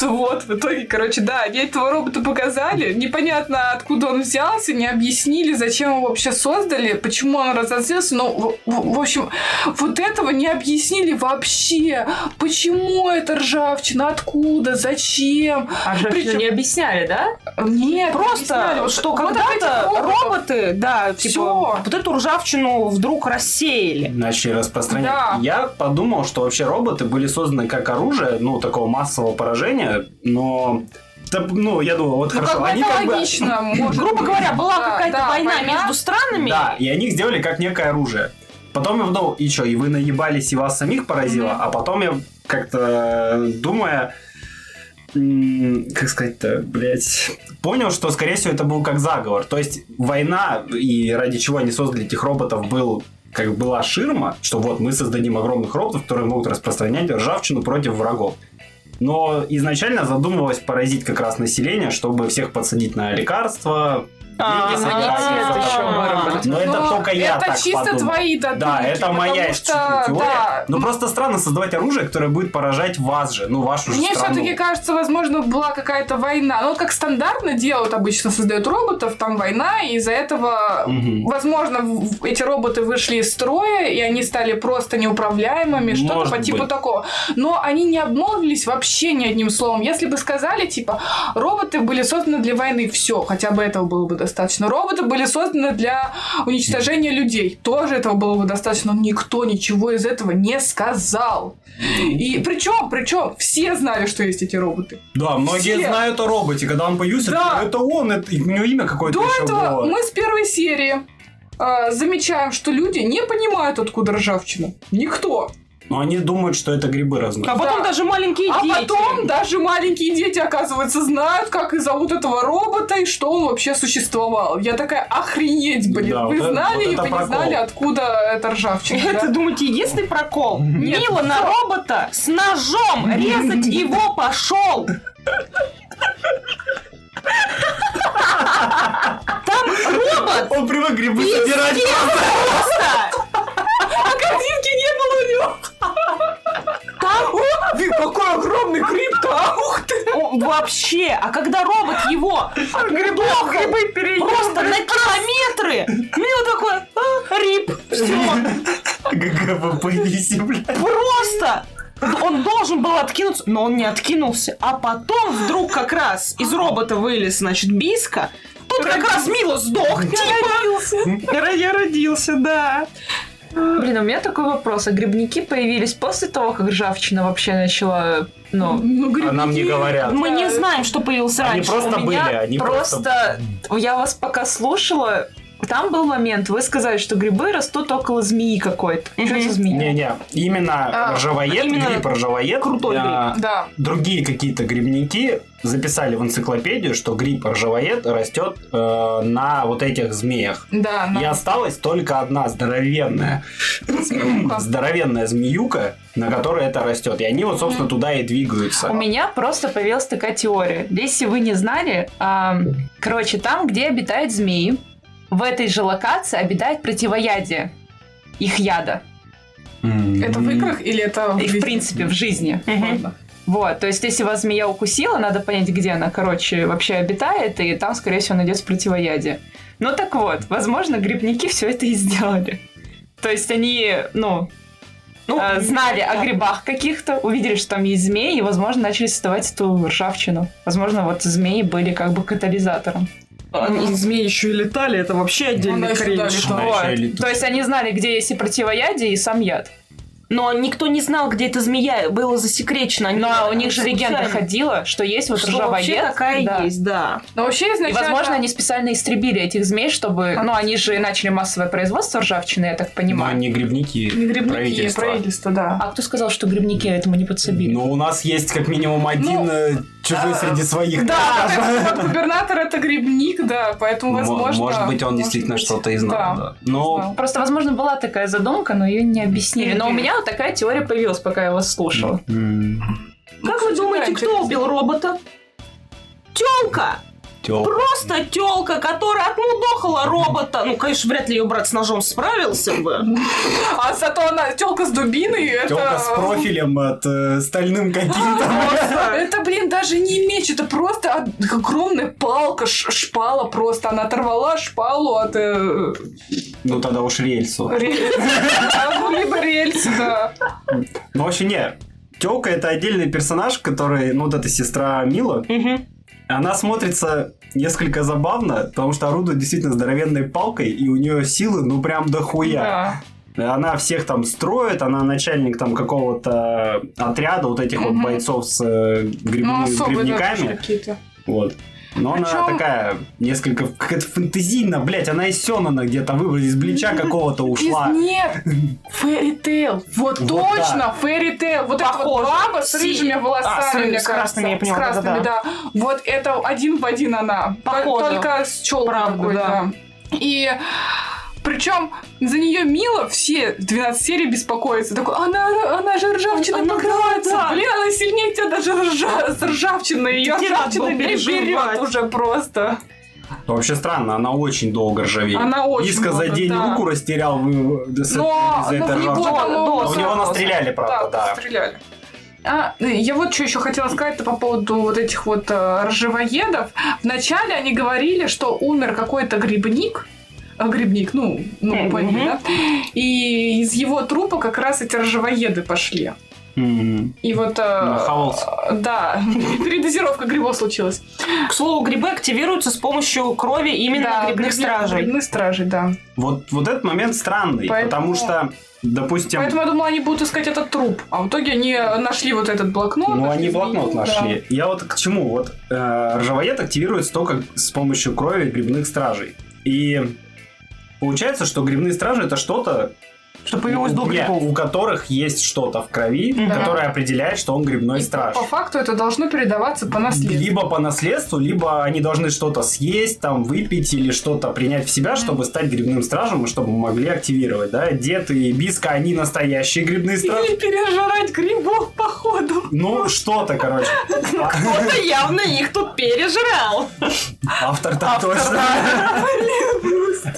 Вот, в итоге, короче, да, они этого робота показали. Непонятно, откуда он взялся, не объяснили, зачем его вообще создали, почему он разозлился. Но, в, общем, вот этого не объяснили вообще. Почему это ржавчина, откуда, зачем. А Причем- не объясняли, да? Нет, Просто, объясняли. Вот- что вот когда-то роботы, да, типа, Всё. вот эту ржавчину вдруг рассеяли. Начали распространять. Да. Я подумал, что вообще роботы были созданы как оружие, ну, такого массового поражения, но... Да, ну, я думаю, вот Ну, хорошо, как бы они это как бы... логично, *laughs* может Грубо быть. говоря, была Да, какая-то да, война, между странами. Да, и они их сделали как некое оружие. Потом я подумал, и что, и вы наебались, и вас самих поразило? Мгм. А потом я как-то, думая, как сказать-то, блядь, понял, что, скорее всего, это был как заговор. То есть война, и ради чего они создали этих роботов, был как была ширма, что вот мы создадим огромных роботов, которые могут распространять ржавчину против врагов. Но изначально задумывалось поразить как раз население, чтобы всех подсадить на лекарства, А, а, это. Но это Но только я Это так чисто подумал. твои Да, додумки, это моя потому чисто что, теория. да, Но просто странно создавать оружие, которое будет поражать вас же, ну, вашу же Мне страну. все-таки кажется, возможно, была какая-то война. Ну, как стандартно делают обычно, создают роботов, там война, и из-за этого, возможно, эти роботы вышли из строя, и они стали просто неуправляемыми, что-то по типу быть. такого. Но они не обмолвились вообще ни одним словом. Если бы сказали, типа, роботы были созданы для войны, все, хотя бы этого было бы достаточно. Роботы были созданы для уничтожения людей, тоже этого было бы достаточно. Но никто ничего из этого не сказал. И причем, причем, все знали, что есть эти роботы. Да, многие Все. знают о роботе. Когда он появился, Да. это, он, это, у него имя какое-то До еще этого было. мы с первой серии э, замечаем, что люди не понимают, откуда ржавчина. Никто. Но они думают, что это грибы разносят. А потом Да. даже маленькие А дети. потом даже маленькие дети, оказывается, знают, как и зовут этого робота и что он вообще существовал. Я такая, охренеть, блин. Да, вы вот это- знали, вот и это вы не знали, откуда это ржавчина. Это, да? думаете, единственный прокол? Нет. Мила на робота с ножом резать *laughs* его пошел. Там робот Он привык грибы собирать. просто. А картинки не было у него. Ты какой огромный гриб-то, а? Ух ты! О, вообще. А когда робот его отгребал просто на километры, Мила такой, «А, RIP, все. GGWP easy, блядь. Просто он должен был откинуться, но он не откинулся. А потом вдруг как раз из робота вылез, значит, Биска. Тут как раз Мила сдох, типа. Я родился, да. Блин, у меня такой вопрос. А грибники появились после того, как ржавчина вообще начала, ну... Ну, А нам не грибники- говорят. Мы не знаем, что появился Они раньше. просто у были, меня они просто... Я вас пока слушала, там был момент, вы сказали, что грибы растут около змеи какой-то. Что Мгм. за змея? Не-не, именно А, ржавоед, именно гриб ржавоед. крутой а, Да. Другие какие-то грибники записали в энциклопедию, что гриб ржавоед растет э, на вот этих змеях. Да, И на- осталась только одна здоровенная, Змеюка. здоровенная змеюка, на которой это растет. И они вот, собственно, туда и двигаются. У меня просто появилась такая теория. Если вы не знали, а, короче, там, где обитают змеи, в этой же локации обитает противоядие их яда. М. Это в играх или это И в принципе в жизни. Ладно. Вот, то есть, если вас змея укусила, надо понять, где она, короче, вообще обитает, и там, скорее всего, найдется противоядие. Ну так вот, возможно, грибники все это и сделали. То есть они, ну, Ну, э, знали о грибах каких-то, увидели, что там есть змеи, и, возможно, начали создавать эту ржавчину. Возможно, вот змеи были как бы катализатором. Они змеи еще и летали, это вообще отдельный еще кринж. Вот. То есть они знали, где есть и противоядие, и сам яд. Но никто не знал, где эта змея, было засекречено. Они- Но у них же легенда случайно. ходила, что есть вот Что вообще ржавоед. такая да. есть, да. Но вообще И, изначально... возможно, они специально истребили этих змей, чтобы... Ну, они же начали массовое производство ржавчины, я так Но понимаю. они грибники, Не грибники, правительства. правительство, да. А кто сказал, что грибники этому не подсобили? Но у нас есть как минимум один Ну, э, чужой среди своих. Да, губернатор это грибник, да, поэтому, Мо- возможно... Может быть, он действительно что-то и знал. Но. Просто, возможно, была такая задумка, но ее не объяснили. Но у меня вот такая теория появилась, пока я вас слушала. м, Как вы думаете, кто убил робота? Телка! Тёл- Просто телка, которая отмудохала робота. Ну, конечно, вряд ли ее брат с ножом справился бы. А зато она телка с дубиной, это... Тёлка с профилем от э, стальным каким-то. *laughs* Это, блин, даже не меч, это просто огромная палка, шпала просто. Она оторвала шпалу от э, Ну тогда уж рельсу. Ну, либо рельсы, да. Ну вообще не. Тёлка это отдельный персонаж, который, ну вот эта сестра Мила. Она смотрится несколько забавно, потому что орудует действительно здоровенной палкой, и у нее силы, ну прям дохуя. Да. Она всех там строит, она начальник там какого-то отряда вот этих вот Мгм. бойцов с э, гриб- Ну, грибниками. Вот. Но она Причём- такая, несколько, какая-то фантазийно, блядь, она из Сёнона где-то выбрала, из Блича какого-то *laughs* ушла. Из- Нет, Фэри Тейл. Вот, Вот точно, Фэри Тейл. Вот эта вот Похоже. баба с рыжими волосами, А, с мне с кажется. красными, я поняла, С красными, да-да-да. да. Вот это один в один она. Похоже. Только с челкой Правда, такой, да. да. И причем за нее мило все 12 серий беспокоятся. Такой, она, она же ржавчиной Она- покрывается. да. Блин, она сильнее тебя даже ржа- с ржавчиной. Ее ржавчина было не берет переживать. уже просто. Вообще странно, она очень долго ржавеет. Она очень Иска за долго, день да. руку растерял вы- с- Но, из-за но этой в него ржавчины. там Да, много в него настреляли, правда, да. стреляли. А, я вот что еще хотела сказать по поводу вот этих вот э, ржавоедов. Вначале они говорили, что умер какой-то грибник, грибник, ну, ну, поняли, да? И из его трупа как раз эти ржавоеды пошли. И вот... э, Нахавался. Да, *laughs* передозировка грибов случилась. К слову, грибы активируются с помощью крови именно Да, грибных стражей. Грибных стражей, да. Вот, вот этот момент странный, Поэтому- потому что, допустим, Поэтому я думала, они будут искать этот труп. А в итоге они нашли вот этот блокнот. ну нашли они блокнот змею, да. нашли. Я вот к чему? Вот э, ржавоед активируется только с помощью крови грибных стражей. И получается, что грибные стражи это что-то, Что появилось до не, грибов. у которых есть что-то в крови, Мгм. которое определяет, что он грибной И страж. По факту это должно передаваться по наследству. Либо по наследству, либо они должны что-то съесть, там, выпить или что-то принять в себя, чтобы стать грибным стражем и чтобы могли активировать, да. Дед и Биска, они настоящие грибные стражи. Или пережрать грибов, походу. Ну, что-то, короче. Кто-то явно их тут пережрал. Автор так точно.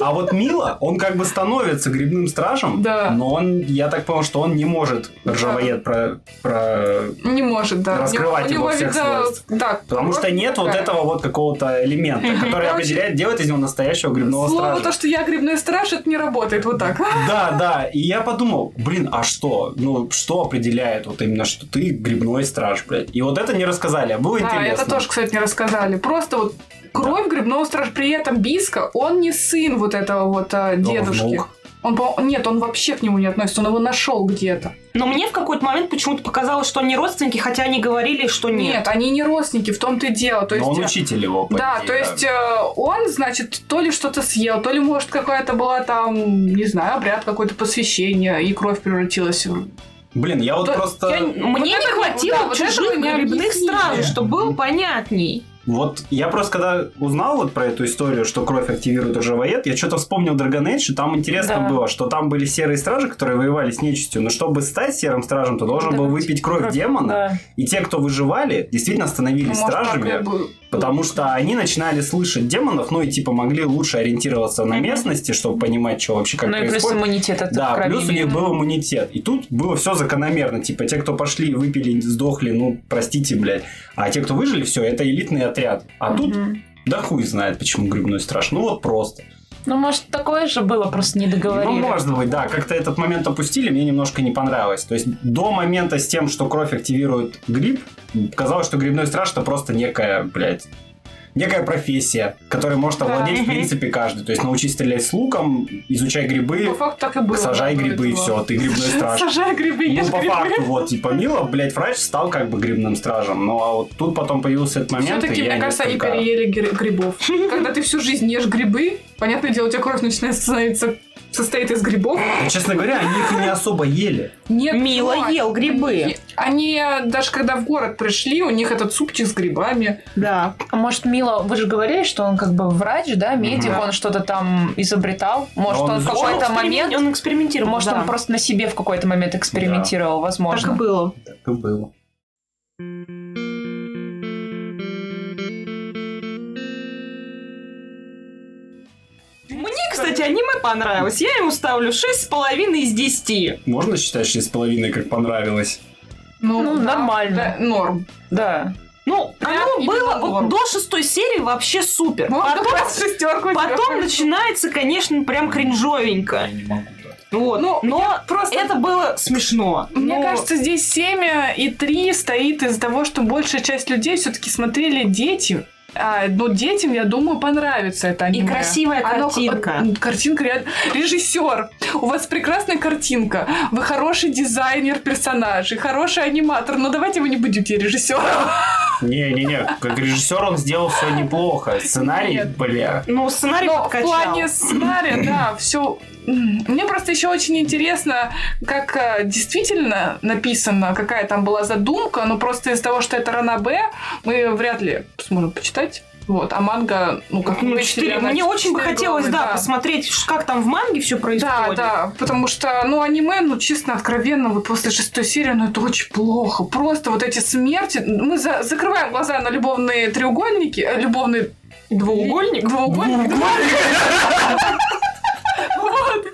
А вот Мила, он как бы становится грибным стражем, Да. Но он, я так понял, что он не может ржавоед про, про- Не может, да. Раскрывать него, его всех свойств. Да, Потому что нет вот такая. этого вот какого-то элемента, который Короче, определяет, делает из него настоящего грибного Слово стража. то, что я грибной страж, это не работает вот так. *laughs* Да, да. И я подумал, блин, а что? Ну, что определяет вот именно, что ты грибной страж, блядь? И вот это не рассказали, а было Да, интересно. это тоже, кстати, не рассказали. Просто вот кровь грибного стража. При этом Биска, он не сын вот этого вот а, дедушки. внук. Он, по- нет, он вообще к нему не относится, он его нашел где-то. Но мне в какой-то момент почему-то показалось, что они родственники, хотя они говорили, что Нет. нет. они не родственники, в том-то и дело. То есть, Но он э, учитель его. по Да, идее, то есть э, он, значит, то ли что-то съел, то ли, может, какая-то была там, не знаю, обряд какое-то посвящение, и кровь превратилась в... Блин, я вот Да, просто... я- Мне Вот не хватило да, вот чужих грибных стражей, чтобы было понятней. Вот я просто когда узнал вот про эту историю, что кровь активирует ржавоед, я что-то вспомнил Dragon Age, и там интересно Да. было, что там были серые стражи, которые воевали с нечистью, но чтобы стать серым стражем, ты должен Да, был выпить кровь, кровь, демона, Да. и те, кто выживали, действительно становились Ну, может, стражами, было. Потому что они начинали слышать демонов, ну и типа могли лучше ориентироваться на местности, чтобы понимать, что вообще как Ну и плюс происходит. иммунитет от Да, крови. плюс у них был иммунитет. И тут было все закономерно. Типа, те, кто пошли и выпили, сдохли, ну, простите, блядь. А те, кто выжили, все, это элитный отряд. А тут, да хуй знает, почему грибной страж. Ну, вот просто. Ну, может, такое же было, просто не договорили. Ну, может быть, да. Как-то этот момент опустили, мне немножко не понравилось. То есть, до момента с тем, что кровь активирует гриб, казалось, что грибной страж это просто некая, блядь, некая профессия, которой может Да. овладеть, в Мгм. принципе, каждый. То есть, научись стрелять с луком, изучай грибы, По факту так и было. сажай да, грибы, и все, ты грибной страж. Сажай грибы, Ну, по грибы. факту, вот, типа, Мила, блядь, врач стал как бы грибным стражем. Ну, а вот тут потом появился этот момент, Все-таки, и мне кажется, они несколько- переели гри- грибов. Когда ты всю жизнь ешь грибы, Понятное дело, у тебя кровь начинает становиться состоит из грибов. Да, честно говоря, они их и не особо ели. Нет, Мила Вань, ел грибы. Они, они даже когда в город пришли, у них этот супчик с грибами. Да. А может, Мила, вы же говорили, что он как бы врач, да, медик, Мгм. он что-то там изобретал? Может, Он он, в какой-то момент... Он экспериментировал. Может, да. он просто на себе в какой-то момент экспериментировал, Так и возможно. было. Так и было. Кстати, аниме понравилось. Я ему ставлю 6,5 из 10. Можно считать, что с половиной как понравилось? Ну, да, нормально. да, норм. Да. Ну, Прям оно было вот до шестой серии вообще супер. Можно Потом, шестерку потом начинается, конечно, прям кринжовенько. не могу. Вот. Ну, Но Просто это было смешно. Мне Но- кажется, здесь 7 и 3 стоит из-за того, что большая часть людей все-таки смотрели дети. А, ну, детям, я думаю, понравится это аниме. красивая Оно- картинка. э, картинка реально... Режиссер, у вас прекрасная картинка. Вы хороший дизайнер персонажей, хороший аниматор. Но давайте вы не будете режиссером. Не-не-не, как режиссер он сделал все неплохо. Сценарий, Нет. бля. Ну, сценарий Но в подкачал. плане сценария, да, все. Мне просто еще очень интересно, как э, действительно написано, какая там была задумка, но просто из-за того, что это Ранабе, мы вряд ли сможем почитать. Вот, а манга, ну, как Ну, мы четыре. читали, она Мне очень бы хотелось, главы, да, посмотреть, ш- как там в манге все Да, происходит. да, потому что, ну, аниме, ну, честно, откровенно, вот после шестой серии, ну, это очень плохо. Просто вот эти смерти, мы за- закрываем глаза на любовные треугольники, э, любовные... Двуугольник? Двуугольник, *laughs* Вот.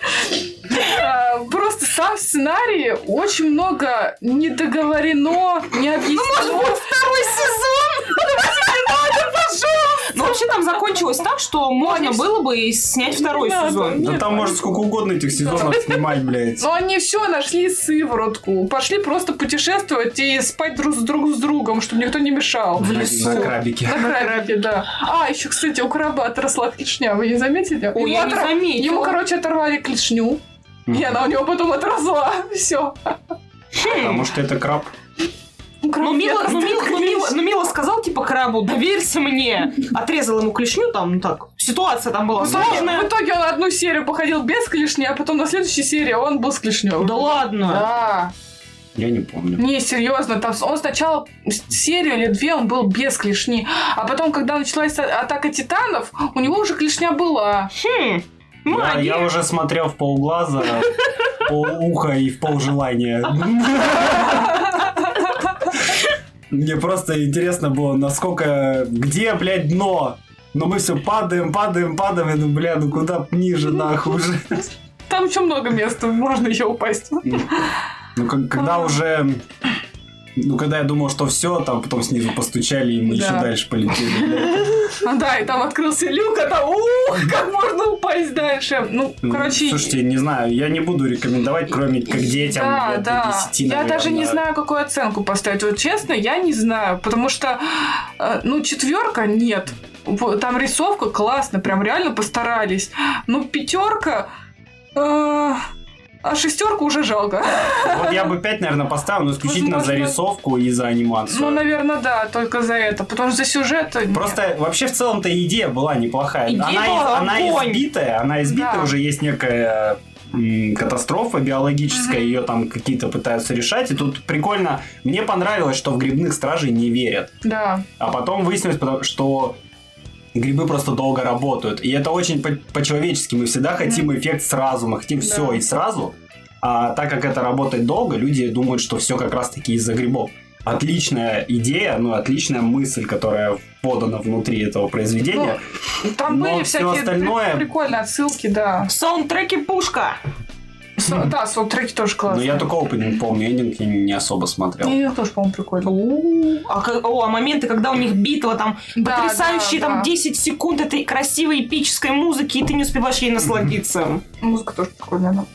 А, Просто сам сценарий очень много не договорено, не объяснено. Второй сезон! Ну, вообще там закончилось так, что можно было бы и снять второй сезон. Да там может сколько угодно этих сезонов снимать, блядь. Но они все нашли сыворотку, пошли просто путешествовать и спать друг с друг с другом, чтобы никто не мешал. На- На крабике. На крабике, да. А, еще, кстати, у краба отросла клешня, вы не заметили? Ой, я не заметила. Ему, короче, оторвали клешню, и она у него потом отросла. Все. Потому что это краб. Ну, Мила, ну, Мила, ну, Мила- ну, Мила сказал, типа, крабу, доверься мне. Отрезал ему клешню, там, ну так, ситуация там была В итоге, сложная. в итоге он одну серию походил без клешни, а потом на следующей серии он был с клешней. Да ладно. Да. Я не помню. Не, серьезно, там он сначала серию или две он был без клешни, а потом, когда началась а- атака титанов, у него уже клешня была. Хм, Я, молодец. я уже смотрел в полглаза, *laughs* в полуха и в полжелания. *laughs* Мне просто интересно было, насколько... Где, блядь, дно? Но мы все падаем, падаем, падаем. Я думаю, бля, ну куда ниже, нахуй уже. Там еще много места, можно еще упасть. Ну, когда уже... Ну, когда я думал, что все, там потом снизу постучали, и мы Да. еще дальше полетели. А, *laughs* да, и там открылся люк, а там, ух, как можно упасть дальше. Ну, Ну, короче... Слушайте, не знаю, я не буду рекомендовать, кроме как детям Да, лет да. 10, я даже не знаю, какую оценку поставить. Вот честно, я не знаю. Потому что, э, ну, четверка нет. Там рисовка классно, прям реально постарались. Ну, пятерка. э, а шестерку уже жалко. Вот я бы 5, наверное, поставил, но исключительно за Возможно. рисовку и за анимацию. Ну, наверное, да, только за это. Потому что за сюжет. нет. Просто вообще в целом-то идея была неплохая. Идея она, была она огонь. избитая, она избитая, Да. уже есть некая катастрофа биологическая, Мгм. ее там какие-то пытаются решать. И тут прикольно, мне понравилось, что в грибных стражей не верят. Да. А потом выяснилось, что грибы просто долго работают. И это очень по- по-человечески. Мы всегда хотим эффект сразу, мы хотим Да. все и сразу. А так как это работает долго, люди думают, что все как раз-таки из-за грибов. Отличная идея, ну, отличная мысль, которая подана внутри этого произведения. Там Но были всё всякие остальное- при- прикольные отсылки, да. Саундтреки пушка. Со- Да, саундтреки тоже Но классные. я только эндинг я не особо смотрел. Их тоже, по-моему, прикольно. А, о, а моменты, когда у них битва, там потрясающие там да. 10 секунд этой красивой эпической музыки, и ты не успеваешь ей насладиться. Музыка тоже прикольная.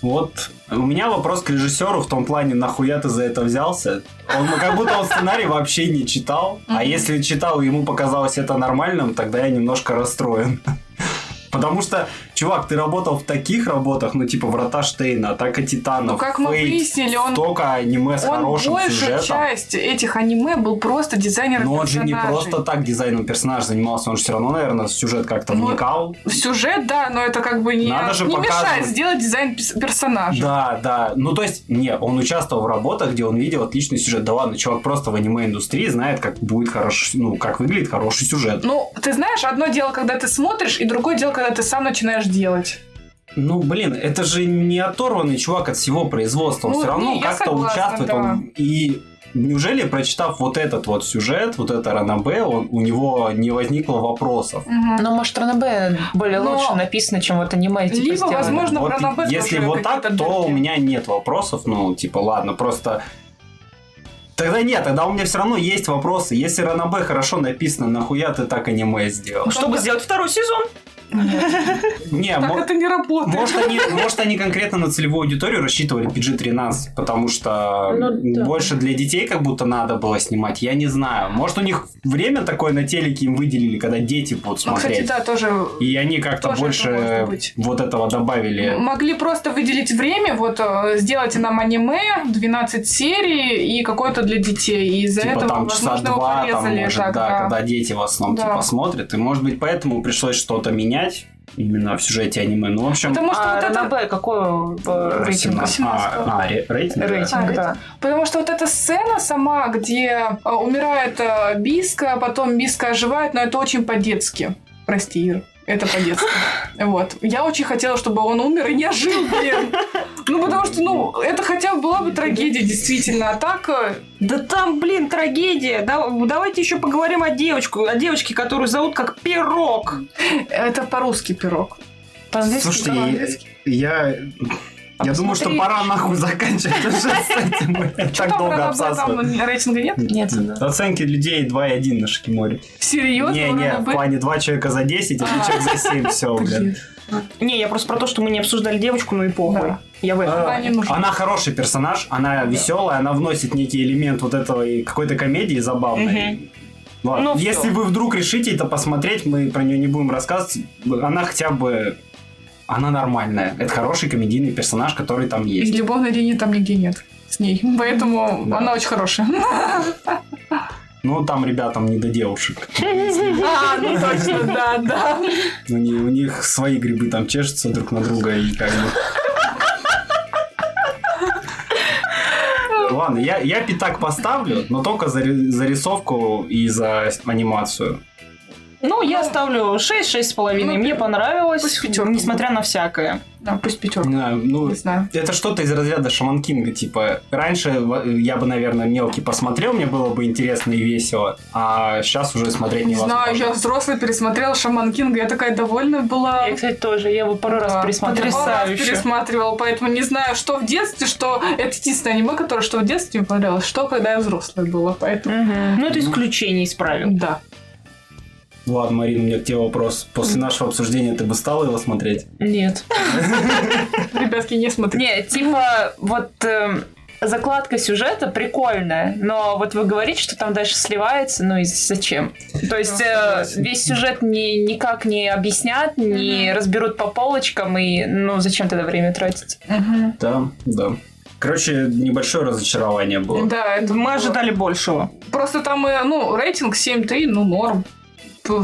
Вот у меня вопрос к режиссеру в том плане, нахуя ты за это взялся? Он ну, как будто он сценарий вообще не читал. А если читал и ему показалось это нормальным, тогда я немножко расстроен. Потому что, чувак, ты работал в таких работах, ну, типа Врата Штейна, Атака Титанов, Ну, как мы Фейт, выяснили, он- столько аниме с Он хорошим большую сюжетом. часть этих аниме был просто дизайнером Но он же не персонажей. просто так дизайном персонажа занимался, он же все равно, наверное, в сюжет как-то Ну, вникал. В сюжет, да, но это как бы не, Надо же не мешает сделать дизайн персонажа. Да, да. Ну, то есть, не, он участвовал в работах, где он видел отличный сюжет. Да ладно, чувак просто в аниме-индустрии знает, как будет хороший, ну, как выглядит хороший сюжет. Ну, ты знаешь, одно дело, когда ты смотришь, и другое дело, когда ты сам начинаешь делать. Ну, блин, это же не оторванный чувак от всего производства. Он Ну, все равно как-то согласна, участвует. да. Он... И неужели, прочитав вот этот вот сюжет, вот это Ранабе, он, у него не возникло вопросов? Ну, может, Ранобе более Но- лучше написано, чем вот аниме. типа, Либо, сделано. возможно, Вот в Ранобе если вот так, какие-то то у дырки. меня нет вопросов. Ну, типа, ладно, просто... Тогда нет, тогда у меня все равно есть вопросы. Если Ранабе хорошо написано, нахуя ты так аниме сделал? Чтобы да. сделать второй сезон. Не, Так мо- это не работает. Может они, может, они конкретно на целевую аудиторию рассчитывали PG-13, потому что Ну, да. больше для детей как будто надо было снимать, я не знаю. Может, у них время такое на телеке им выделили, когда дети будут Ну, кстати, смотреть. да, тоже И они как-то Тоже это больше быть. вот этого добавили. могли просто выделить время, вот э, сделайте нам аниме, 12 серий и какое-то для детей. И из-за Типа этого, там часа возможно, его два, там, порезали может, так, да, да. когда дети в основном Да. типа смотрят. И, может быть, поэтому пришлось что-то менять именно в сюжете аниме. Ну, в общем, Потому что А вот это... Ранобе какой э, рейтинг? 17. А, а, ре- рейтинг? да. Рейтинг, А, да. Потому что вот эта сцена сама, где э, умирает э, Биска, потом Биска оживает, но это очень по-детски. Прости, Ир. Это по-детски. Вот. Я очень хотела, чтобы он умер и не ожил, блин. Ну, потому что, ну, это хотя бы была бы трагедия, действительно. А так, э, Да там, блин, трагедия. Да, давайте еще поговорим о девочку, о девочке, которую зовут как Пирог. это по-русски пирог. По-английски Слушайте, да. я, я думаю, что пора нахуй заканчивать уже с *laughs* этим. Так долго. Там рейтинга нет? Нет, да. Оценки людей 2,1 на Шикиморе. Серьезно? Не, не, в плане 2 человека за 10, один А. человек за 7, все, *laughs* блин. Не, я просто про то, что мы не обсуждали девочку, ну и похуй. Да. Я в этом. Она хороший персонаж, она веселая, она вносит некий элемент вот этого и какой-то комедии забавной. Ладно, Ну, если вы вдруг решите это посмотреть, мы про нее не будем рассказывать. Она хотя бы... Она нормальная. Это хороший комедийный персонаж, который там И есть. любовной линии там нигде нет с ней. Поэтому Да. она очень хорошая. Ну, там ребятам не до девушек. *laughs* А, ну точно, да, да. У них, у них свои грибы там чешутся друг на друга и как бы... Ладно, я, я пятак поставлю, но только за, ри- за рисовку и за анимацию. Ну, я ставлю 6, 6,5. Ну, Мне понравилось, пусть пятерку несмотря на всякое. Да, пусть пятерка. Не знаю, ну, Не знаю. это что-то из разряда Шаман Кинга, типа, раньше я бы, наверное, мелкий посмотрел, мне было бы интересно и весело, а сейчас уже смотреть Не невозможно. знаю, я взрослый пересмотрела Шаман Кинга, я такая довольная была. Я, кстати, тоже. Я его пару раз пересмотрела. пару раз Потрясающе. пересматривала, поэтому не знаю, что в детстве, что... Это единственное аниме, которое что в детстве мне понравилось, что когда я взрослая была, поэтому... Ну, это исключение из правил. Да. Ладно, Марина, у меня к тебе вопрос. После нашего обсуждения ты бы стала его смотреть? Нет. *laughs* Ребятки, не смотрите. Не, типа, вот эм, закладка сюжета прикольная, но вот вы говорите, что там дальше сливается, ну и зачем? То есть э, весь сюжет ни, никак не объяснят, не разберут по полочкам, и ну зачем тогда время тратить? Мгм. Да, да. Короче, небольшое разочарование было. Да, это Мы было. ожидали большего. Просто там, э, ну, рейтинг 7-3, ну, норм.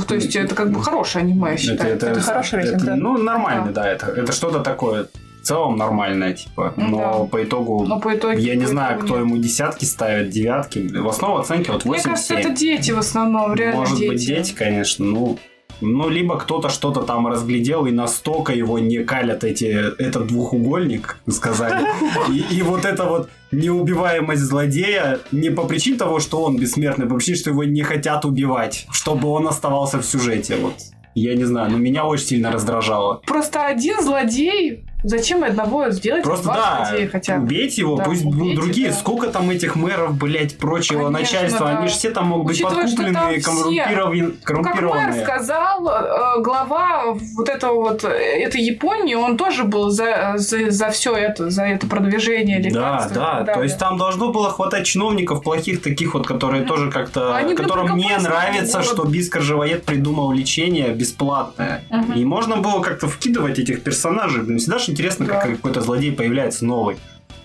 То есть это как бы хорошее аниме, я считаю. это хороший рейтинг, это, да. Ну, нормально, да. это, это что-то такое в целом нормальное, типа. Ну Но да. по итогу, Но по итоге... я не по знаю, итогу кто нет. ему десятки ставит, девятки. В основном оценки вот 8-7. Мне кажется, это дети в основном, реально Может дети. быть, дети, конечно, ну... Ну, либо кто-то что-то там разглядел, и настолько его не калят эти, этот двухугольник, *laughs* сказали. И, и вот эта вот неубиваемость злодея не по причине того, что он бессмертный, а по причине, что его не хотят убивать, чтобы он оставался в сюжете. Вот. Я не знаю, но меня очень сильно раздражало. Просто один злодей Зачем одного сделать? Просто да, злодея хотя бы. убейте его, Да, пусть убейте, другие. да. Сколько там этих мэров, блядь, прочего Конечно, начальства, да. они же все там могут быть Учитывая, что там подкупленные, все- коррумпирован- Ну, как мэр коррумпированные. сказал, э, глава вот этого вот э, этой Японии, он тоже был за, за, за все это, за это продвижение Да, лекарств да, так то есть там должно было хватать чиновников плохих таких вот, которые тоже как-то, Они, которым не нравится, что Бискар Живоед придумал лечение бесплатное. И можно было как-то вкидывать этих персонажей. Всегда же интересно, как какой-то злодей появляется новый.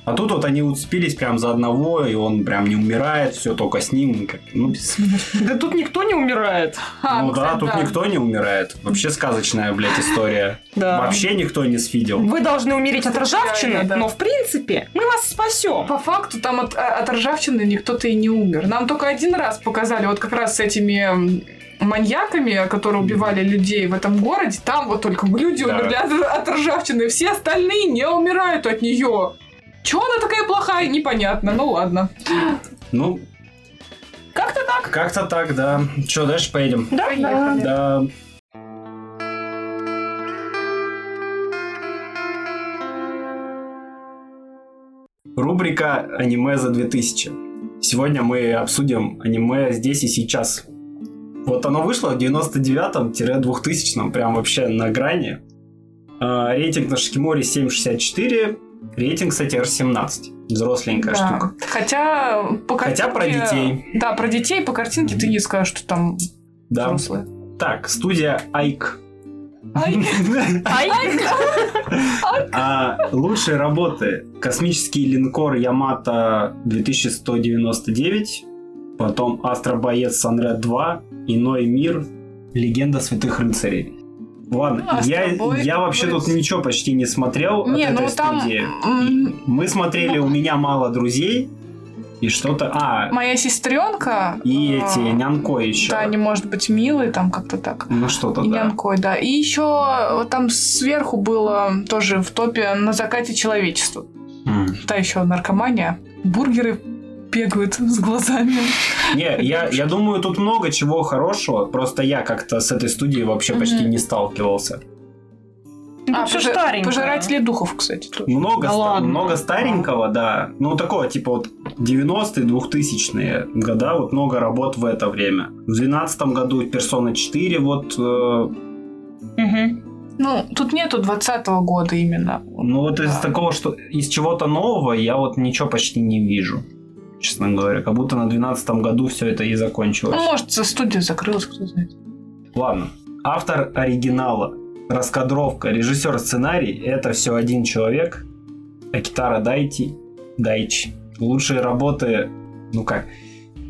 А тут вот они уцепились прям за одного, и он прям не умирает, все только с ним. как- ну, *laughs* Да тут никто не умирает. А, ну да, тут никто не умирает. Вообще сказочная, блядь, история. Да. Вообще никто не сфидел. Вы должны умереть от ржавчины, да. но в принципе мы вас спасем. По факту там от, от ржавчины никто-то и не умер. Нам только один раз показали, вот как раз с этими маньяками, которые убивали людей в этом городе, там вот только люди Да. умерли от, от ржавчины, все остальные не умирают от нее. Чего она такая плохая, непонятно. Ну ладно. Ну, Как-то так. как-то так, да. Че, дальше поедем? Да, Поехали. Да. Рубрика «Аниме за 2000». Сегодня мы обсудим аниме здесь и сейчас. Вот оно вышло в 99-2000, прям вообще на грани. А, рейтинг на Шикиморе 7.64, рейтинг, кстати, R17. Взросленькая Да. штука. Хотя по Хотя про картинке- детей. Да, про детей по картинке ты не скажешь, что там Да. взрослые. Так, студия Айк. Ай. *laughs* Ай, А, лучшие работы. Космический линкор Ямато 2199, потом Астробоец Санред 2, Иной мир, Легенда святых рыцарей. Ладно, я, Астробоец. я вообще тут ничего почти не смотрел Не, от ну этой там, студии. м, Мы смотрели ну- «У меня мало друзей» и что-то... А, Моя сестренка. и а, эти, Нянко еще. Да, они, может быть, милые, там как-то так. Ну что-то, И да. Нянкой, да. И еще вот там сверху было тоже в топе на закате человечества. М. Та еще наркомания. Бургеры бегают с глазами. Не, я, я думаю, тут много чего хорошего. Просто я как-то с этой студией вообще почти Мгм. не сталкивался. Ну, всё пожи- старенькое. Пожиратели духов, кстати, тоже. Много, Да ста- ладно. много старенького, да. Ну, такого, типа, вот 90-е, 2000-е года, вот много работ в это время. В 2012 году Персона 4, вот, э, Мгм. Ну, тут нету 20 года именно. ну, вот из Да. такого, что из чего-то нового я вот ничего почти не вижу, честно говоря. Как будто на 12 году все это и закончилось. Ну, может, студия закрылась, кто знает. Ладно. Автор оригинала, раскадровка, режиссер сценарий – это все один человек. Акитара Дайти. Дайчи. Лучшие работы, ну как,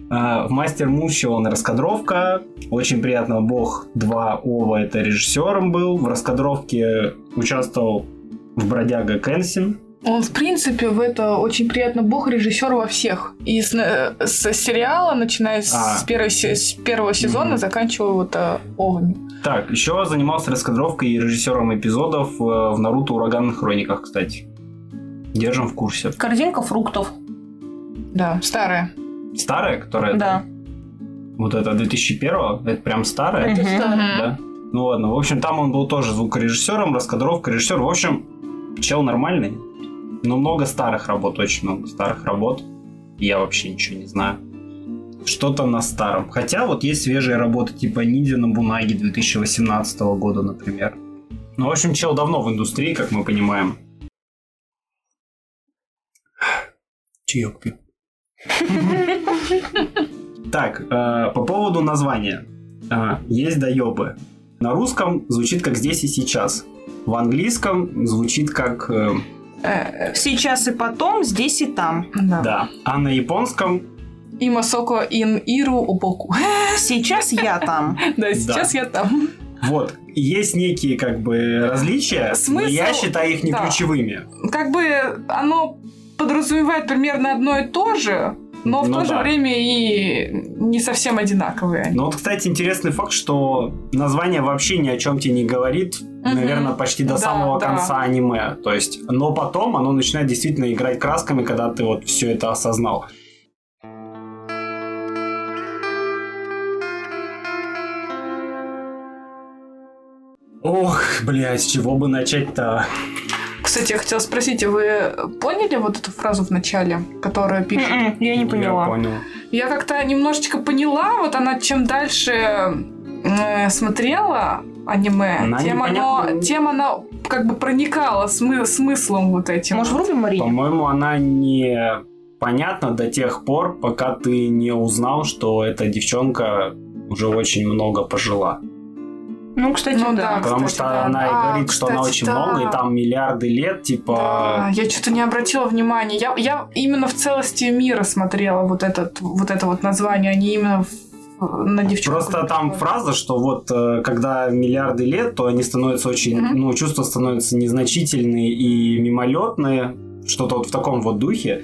а, в Мастер Муши он раскадровка. Очень приятно, Бог 2 Ова это режиссером был. В раскадровке участвовал в Бродяга Кенсин. Он, в принципе, в это очень приятно бог режиссер во всех. И с, э, с сериала, начиная с, А. первой се- с первого сезона, Мгм. заканчивая вот э, овами. Так, еще занимался раскадровкой и режиссером эпизодов э, в Наруто Ураганных Хрониках, кстати. Держим в курсе. Корзинка фруктов. Да, старая. Старая, которая Да. Вот это 2001 это прям старое, Мгм. да? Ну ладно, в общем, там он был тоже звукорежиссером, раскадровка, режиссер. В общем, чел нормальный, но много старых работ, очень много старых работ. Я вообще ничего не знаю. Что-то на старом. Хотя вот есть свежие работы типа Ниндзя на Бунаге 2018 года, например. Ну, в общем, чел давно в индустрии, как мы понимаем. Чаек пью. Так, э, по поводу названия. Э, есть доебы. На русском звучит как здесь и сейчас. В английском звучит как Э, Сейчас и потом, здесь и там. да. да. А на японском И Масоко ин Иру Обоку. *laughs* Сейчас я там. Да, сейчас я там. вот есть некие как бы различия, но я считаю их не да. ключевыми. Как бы оно подразумевает примерно одно и то же, но в Ну то же да. время и не совсем одинаковые. Но вот, кстати, интересный факт, что название вообще ни о чем тебе не говорит, Мгм. наверное, почти до Да, самого да. конца аниме. То есть, но потом оно начинает действительно играть красками, когда ты вот все это осознал. Ох, блядь, с чего бы начать-то? Кстати, я хотела спросить, вы поняли вот эту фразу в начале, которая пишет? М-м, Я не Я поняла. понял. Я как-то немножечко поняла, вот она чем дальше э, смотрела аниме, Она тем, оно, тем она как бы проникала смы- смыслом вот этим. Может, врубим Марию? По-моему, она не понятна до тех пор, пока ты не узнал, что эта девчонка уже очень много пожила. Ну, кстати, Ну да. да. Потому кстати, что да. она и А, говорит, что она кстати, очень да. много, и там миллиарды лет, Да, типа... я что-то не обратила внимания. Я, я именно в целости мира смотрела вот, этот, вот это вот название, а не именно в- на девчонку. Просто там фраза, что вот э, когда миллиарды лет, то они становятся очень, Мгм. ну, чувства становятся незначительные и мимолетные, что-то вот в таком вот духе.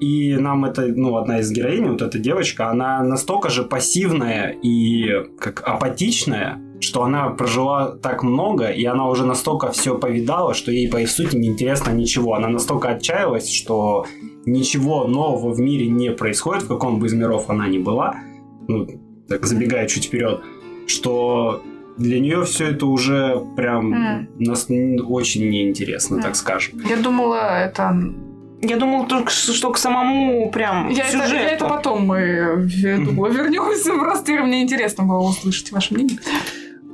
И нам это, ну, одна из героинь, вот эта девочка, она настолько же пассивная и как апатичная, что она прожила так много, и она уже настолько все повидала, что ей, по сути, не интересно ничего. Она настолько отчаялась, что ничего нового в мире не происходит, в каком бы из миров она ни была, ну, так забегая чуть вперед, что для нее все это уже прям М. нас очень неинтересно, М. так скажем. Я думала, это... Я думала только, что к самому прям Я это, сюжету. я это потом мы э, думала, вернемся. Просто мне интересно было услышать ваше мнение.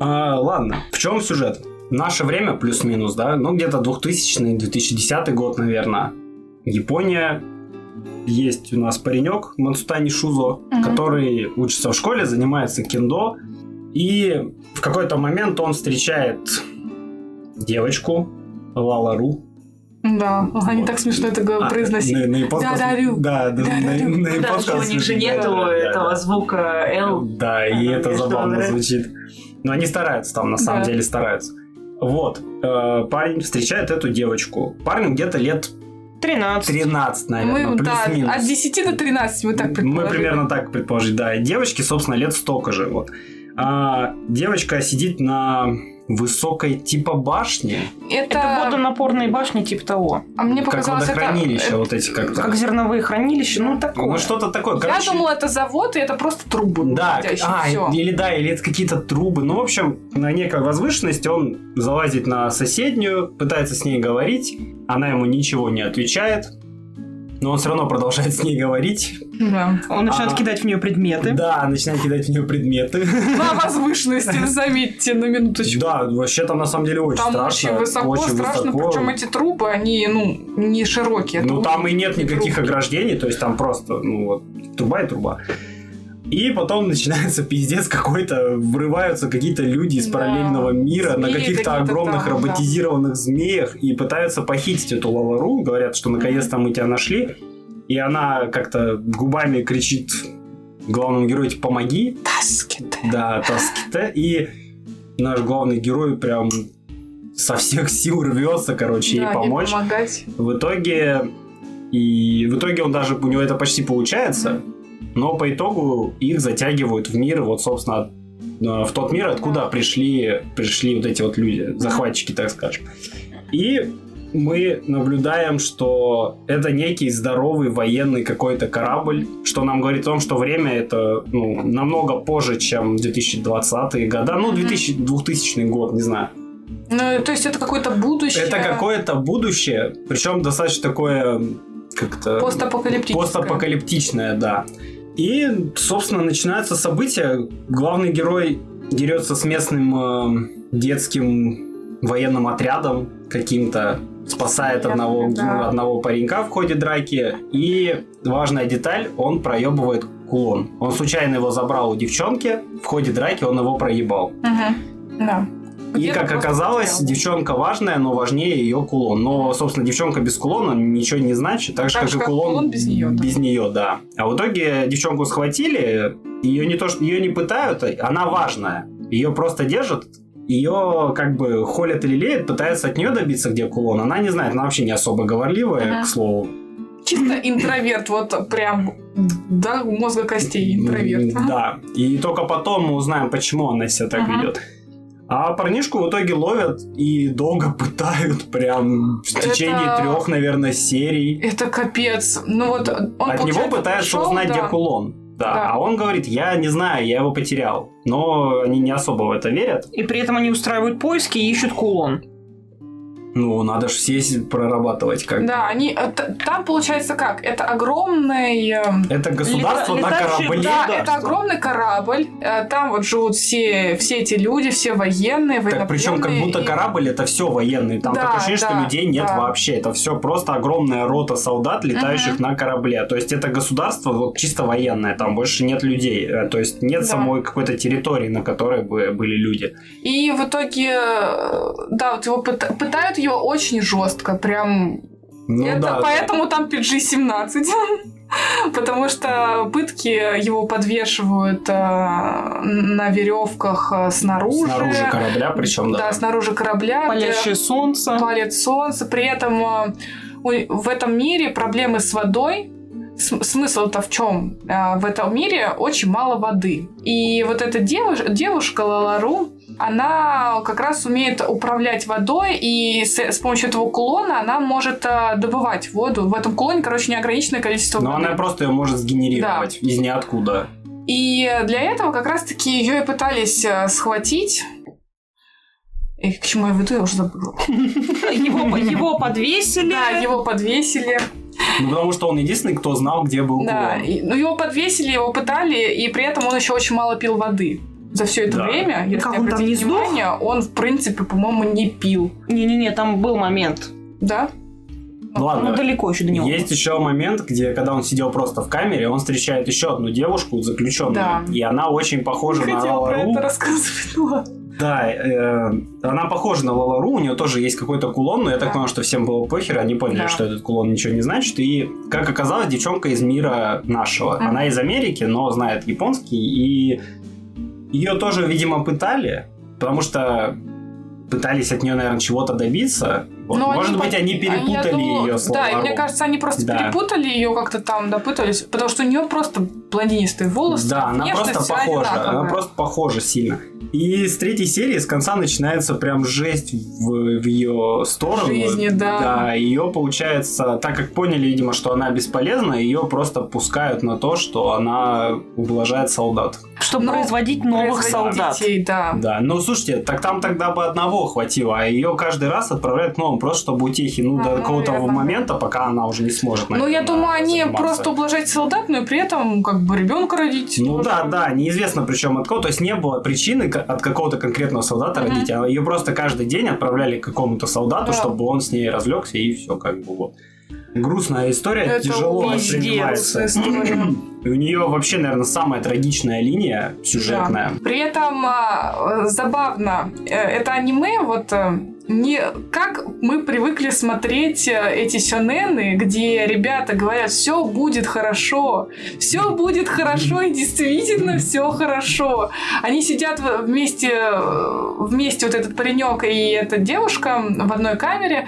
А, ладно, в чем сюжет? Наше время плюс-минус, да, ну где-то 2000-2010 год, наверное. Япония. Есть у нас паренек Мансутани Шузо, Мгм. который учится в школе, занимается кендо. И в какой-то момент он встречает девочку Лалару. Да, они Вот. так смешно это А, произносить. на, на японском- Да-дарю. Да, да, на, Да-дарю. на да, японском что у них же нету Да, да, этого да. звука L. Да, и это забавно звучит. Но они стараются там, на самом Да. деле стараются. Вот, э, парень встречает эту девочку. Парню где-то лет 13. 13, наверное, Мы, да, плюс-минус. от 10 до 13 мы так Мы предположили. примерно так предположить, да. Девочке, собственно, лет столько же. Вот. А девочка сидит на высокой типа башне, Это, Это водонапорные башни типа того. а мне как показалось, это... водохранилище, это- вот эти как-то. Как зерновые хранилища, ну такое. Ну, что-то такое. Я Короче, думала, это завод, и это просто трубы Да, выходящие, а, всё. или да, или это какие-то трубы. Ну, в общем, на некой возвышенности он залазит на соседнюю, пытается с ней говорить, она ему ничего не отвечает, но он все равно продолжает с ней говорить. Да. Он начинает А. кидать в нее предметы. Да, начинает кидать в нее предметы. На возвышенности, заметьте, на минуточку. Да, вообще там на самом деле очень Там страшно. очень высоко, очень страшно, высоко. причем эти трубы, они, ну, не широкие. Ну, там и нет не никаких ограждений, то есть там просто, ну, вот, труба и труба. И потом начинается пиздец какой-то, врываются какие-то люди из Да. параллельного мира на Змеи каких-то какие-то огромных там, да. роботизированных змеях и пытаются похитить эту Лавару, говорят, что наконец-то мы тебя нашли. И она как-то губами кричит главному герою, типа, помоги, Таските. да, Таските. И наш главный герой прям со всех сил рвется, короче, Да, ей помочь. помогать. В итоге и в итоге он даже у него это почти получается, но по итогу их затягивают в мир, вот собственно э, в тот мир, откуда пришли пришли вот эти вот люди, захватчики, так скажем. И мы наблюдаем, что это некий здоровый военный какой-то корабль, что нам говорит о том, что время это ну, намного позже, чем 2020-е года, ну, 2000, 2000 год, не знаю. Ну, то есть это какое-то будущее. Это какое-то будущее, причем достаточно такое как-то Постапокалиптическое. постапокалиптичное, да. И, собственно, начинаются события. Главный герой дерется с местным э, детским военным отрядом каким-то, спасает Я- одного, да. одного паренька в ходе драки. И важная деталь, он проебывает кулон. Он случайно его забрал у девчонки, в ходе драки он его проебал. Мгм. Да. И, как оказалось, потерял. девчонка важная, но важнее ее кулон. Но, собственно, девчонка без кулона ничего не значит, так же, Так как же, и как кулон, кулон без да. Без нее, да. А в итоге девчонку схватили, ее не то, что ее не пытают, она важная. Ее просто держат, ее как бы холят и лелеют, пытаются от нее добиться, где кулон. Она не знает, она вообще не особо говорливая, Ага. к слову. Чисто интроверт, вот прям до мозга костей интроверт. Да. И только потом мы узнаем, почему она себя так Ага. ведет. А парнишку в итоге ловят и долго *laughs* пытают, прям в Это- течение трех, наверное, серий. Это капец. Ну вот он, От него пытаются пришёл, узнать, да. где кулон. Да. Да. А он говорит, я не знаю, я его потерял. Но они не особо в это верят. И при этом они устраивают поиски и ищут кулон. Ну, надо же все с- прорабатывать как. Да, они э, т- там получается как? Это огромный э, Это государство Лета- на корабле. Да, это огромный корабль. э, Там вот живут все, все эти люди, все военные, Так причем как будто и- корабль это все военные. Там Да, такое ощущение, что да, людей нет да. вообще. Это все просто огромная рота солдат, летающих на корабле. То есть это государство вот чисто военное. Там больше нет людей. Э, То есть нет Да. самой какой-то территории, на которой бы были люди. И в итоге, да, вот его пыта- пытают его очень жестко, прям. Ну это да. поэтому там PG-17. *laughs* Потому что пытки его подвешивают э, на веревках э, снаружи. Снаружи корабля, причем, Да, да. снаружи корабля. где Палящее солнце. палит солнце. При этом э, у- в этом мире проблемы с водой. См- Смысл-то в чем? В этом мире очень мало воды. И вот эта девуш- девушка Лалару, она как раз умеет управлять водой, и с, с помощью этого кулона она может э, добывать воду. В этом кулоне, короче, неограниченное количество Но воды. она просто ее может сгенерировать из ниоткуда. И для этого как раз-таки ее и пытались э, схватить. И к чему я веду, я уже забыла. *laughs* Его, его подвесили. Да, его подвесили. Ну, потому что он единственный, кто знал, где был Да, кулон. и- ну его подвесили, его пытали, и при этом он еще очень мало пил воды. За все это Да. время, если Как он там не сдох? внимание, он, в принципе, по-моему, не пил. Не-не-не, там был момент. Да? Ну, ладно. Ну, далеко еще до него. Есть еще момент, где, когда он сидел просто в камере, он встречает еще одну девушку заключенную, Да. и она очень похожа Не на хотела про Лалару. это рассказывать. ну ладно. Да, э, она похожа на Лалару, у нее тоже есть какой-то кулон, но я так Да. понял, что всем было похер, они поняли, Да. что этот кулон ничего не значит. И, как оказалось, девчонка из мира нашего. Мгм. Она из Америки, но знает японский, и ее тоже, видимо, пытали, потому что пытались от нее, наверное, чего-то добиться. Вот. Но Может они быть, по- они перепутали думаю, ее с Да, и мне кажется, они просто Да. перепутали ее как-то там, допытались, потому что у нее просто блондинистые волосы. Да, она просто похожа. одинаковая. Она просто похожа сильно. И с третьей серии, с конца начинается прям жесть в, в ее сторону. жизни, да. Да, ее получается, так как поняли, видимо, что она бесполезна, ее просто пускают на то, что она ублажает солдат. Чтобы Ну, производить новых Производить солдат. детей, да. Да, ну слушайте, так там тогда бы одного хватило, а ее каждый раз отправляют к новым, просто чтобы утехи, ну, А, до ну, какого-то наверное. момента, пока она уже не сможет. Ну, я думаю, они заниматься. просто ублажать солдат, но и при этом как бы ребенка родить. Ну тоже. да, да, неизвестно причем от кого. То есть не было причины от какого-то конкретного солдата Мгм. родить, а ее просто каждый день отправляли к какому-то солдату, Да. чтобы он с ней разлегся и все как бы вот. Грустная история, Это тяжело воспринимается. И у нее вообще, наверное, самая трагичная линия сюжетная. При этом а, забавно, э, это аниме, вот э, не как мы привыкли смотреть э, эти сёнэны, где ребята говорят, все будет хорошо, все будет хорошо, и действительно все хорошо. Они сидят вместе, э, вместе вот этот паренек и эта девушка в одной камере.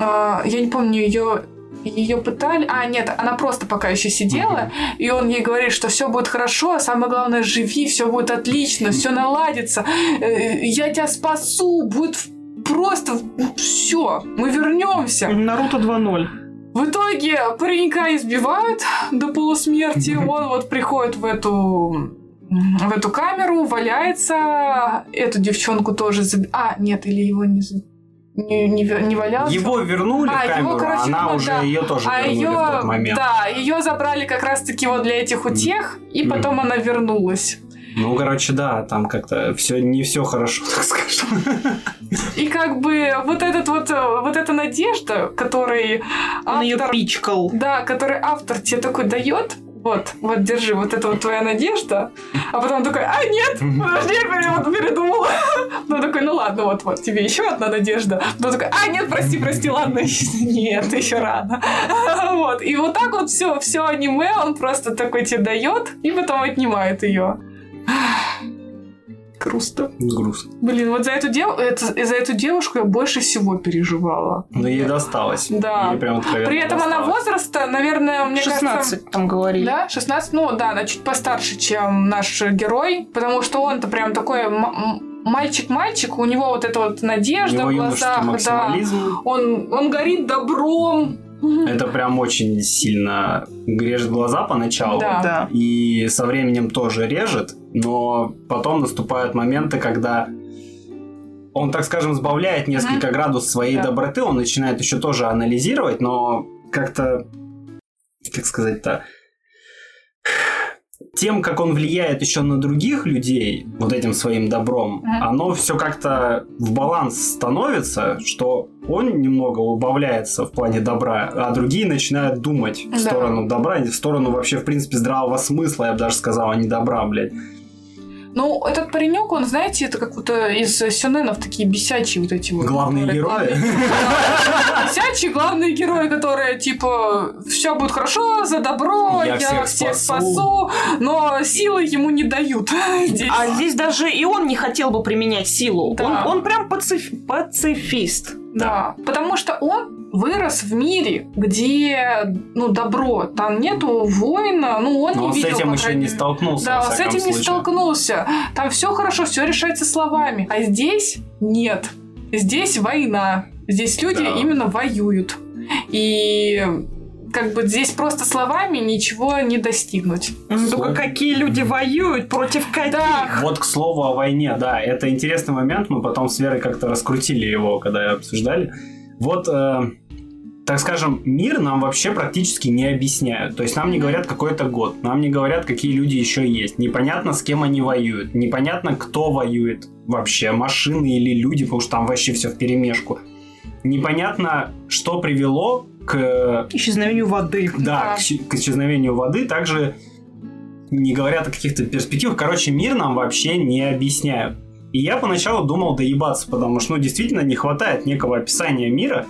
А, Я не помню ее ее пытали. А, нет, она просто пока еще сидела, и он ей говорит, что все будет хорошо, а самое главное, живи, все будет отлично, все наладится, э, я тебя спасу, будет просто все, мы вернемся. Наруто 2.0. В итоге паренька избивают до полусмерти, он вот приходит в эту в эту камеру, валяется, эту девчонку тоже заб- А, нет, или его не, за- не, не, не валялся. Его вернули А, в его, камеру, короче, она ну уже да. ее тоже А вернули ее, в тот момент. да, ее забрали как раз-таки вот для этих утех, и Мгм. потом она вернулась. Ну, короче, да, там как-то все не все хорошо, *laughs* так скажем. И как бы вот этот вот, э, вот эта надежда, который Он ее автор, пичкал. да, который автор тебе такой дает, вот, вот держи, вот это вот твоя надежда, а потом такой, а нет, подожди, я вот передумала. *laughs* Ну такой, ну ладно, вот, вот, тебе еще одна надежда. Потом такой, а нет, прости, прости, ладно, *laughs* нет, еще рано. *laughs* Вот, и вот так вот все, все аниме он просто такой тебе дает, и потом отнимает ее. Грустно. Грустно. Блин, вот за эту, дев... это, за эту девушку я больше всего переживала. Но ей досталось. Да. Ей прям При этом она досталось. возраста, наверное, мне 16 кажется... там говорили. Да, 16, ну да, она чуть постарше, чем наш герой, потому что он-то прям такой мальчик-мальчик, у него вот эта вот У надежда него в глазах, да. Он, он горит добром. Это прям очень сильно режет глаза поначалу. Да. И со временем тоже режет, но потом наступают моменты, когда он, так скажем, сбавляет несколько градус своей Да. доброты, он начинает еще тоже анализировать, но как-то, как сказать-то, тем, как он влияет еще на других людей, вот этим своим добром, Мгм. оно все как-то в баланс становится, что он немного убавляется в плане добра, а другие начинают думать в Да. сторону добра, в сторону вообще, в принципе, здравого смысла, я бы даже сказал, а не добра, блядь. Ну, этот паренек, он, знаете, это как будто из сюненов такие бесячие вот эти вот. Главные герои? Бесячие главные герои, которые типа все будет хорошо, за добро, Я всех спасу». но силы ему не дают. *laughs* А здесь даже и он не хотел бы применять силу. Да. Он, прям пациф- пацифист. Да, потому что он вырос в мире, где, ну, добро, там нету воина, ну, он Но не он с видел, этим по еще крайней не столкнулся. Да, он с этим не случае. столкнулся. Там все хорошо, все решается словами. А здесь нет. Здесь война. Здесь люди Да. именно воюют. И как бы здесь просто словами ничего не достигнуть. Ну, Только какие люди воюют, против каких? Да. Вот к слову о войне, да, это интересный момент, мы потом с Верой как-то раскрутили его, когда обсуждали. Вот, э, так скажем, мир нам вообще практически не объясняют. То есть нам не говорят какой это год, нам не говорят, какие люди еще есть. Непонятно, с кем они воюют, непонятно, кто воюет вообще, машины или люди, потому что там вообще все в перемешку. Непонятно, что привело к Исчезновению воды. да, Да. к, к исчезновению воды также не говорят о каких-то перспективах. Короче, мир нам вообще не объясняют. И я поначалу думал доебаться, потому что, ну, действительно не хватает некого описания мира.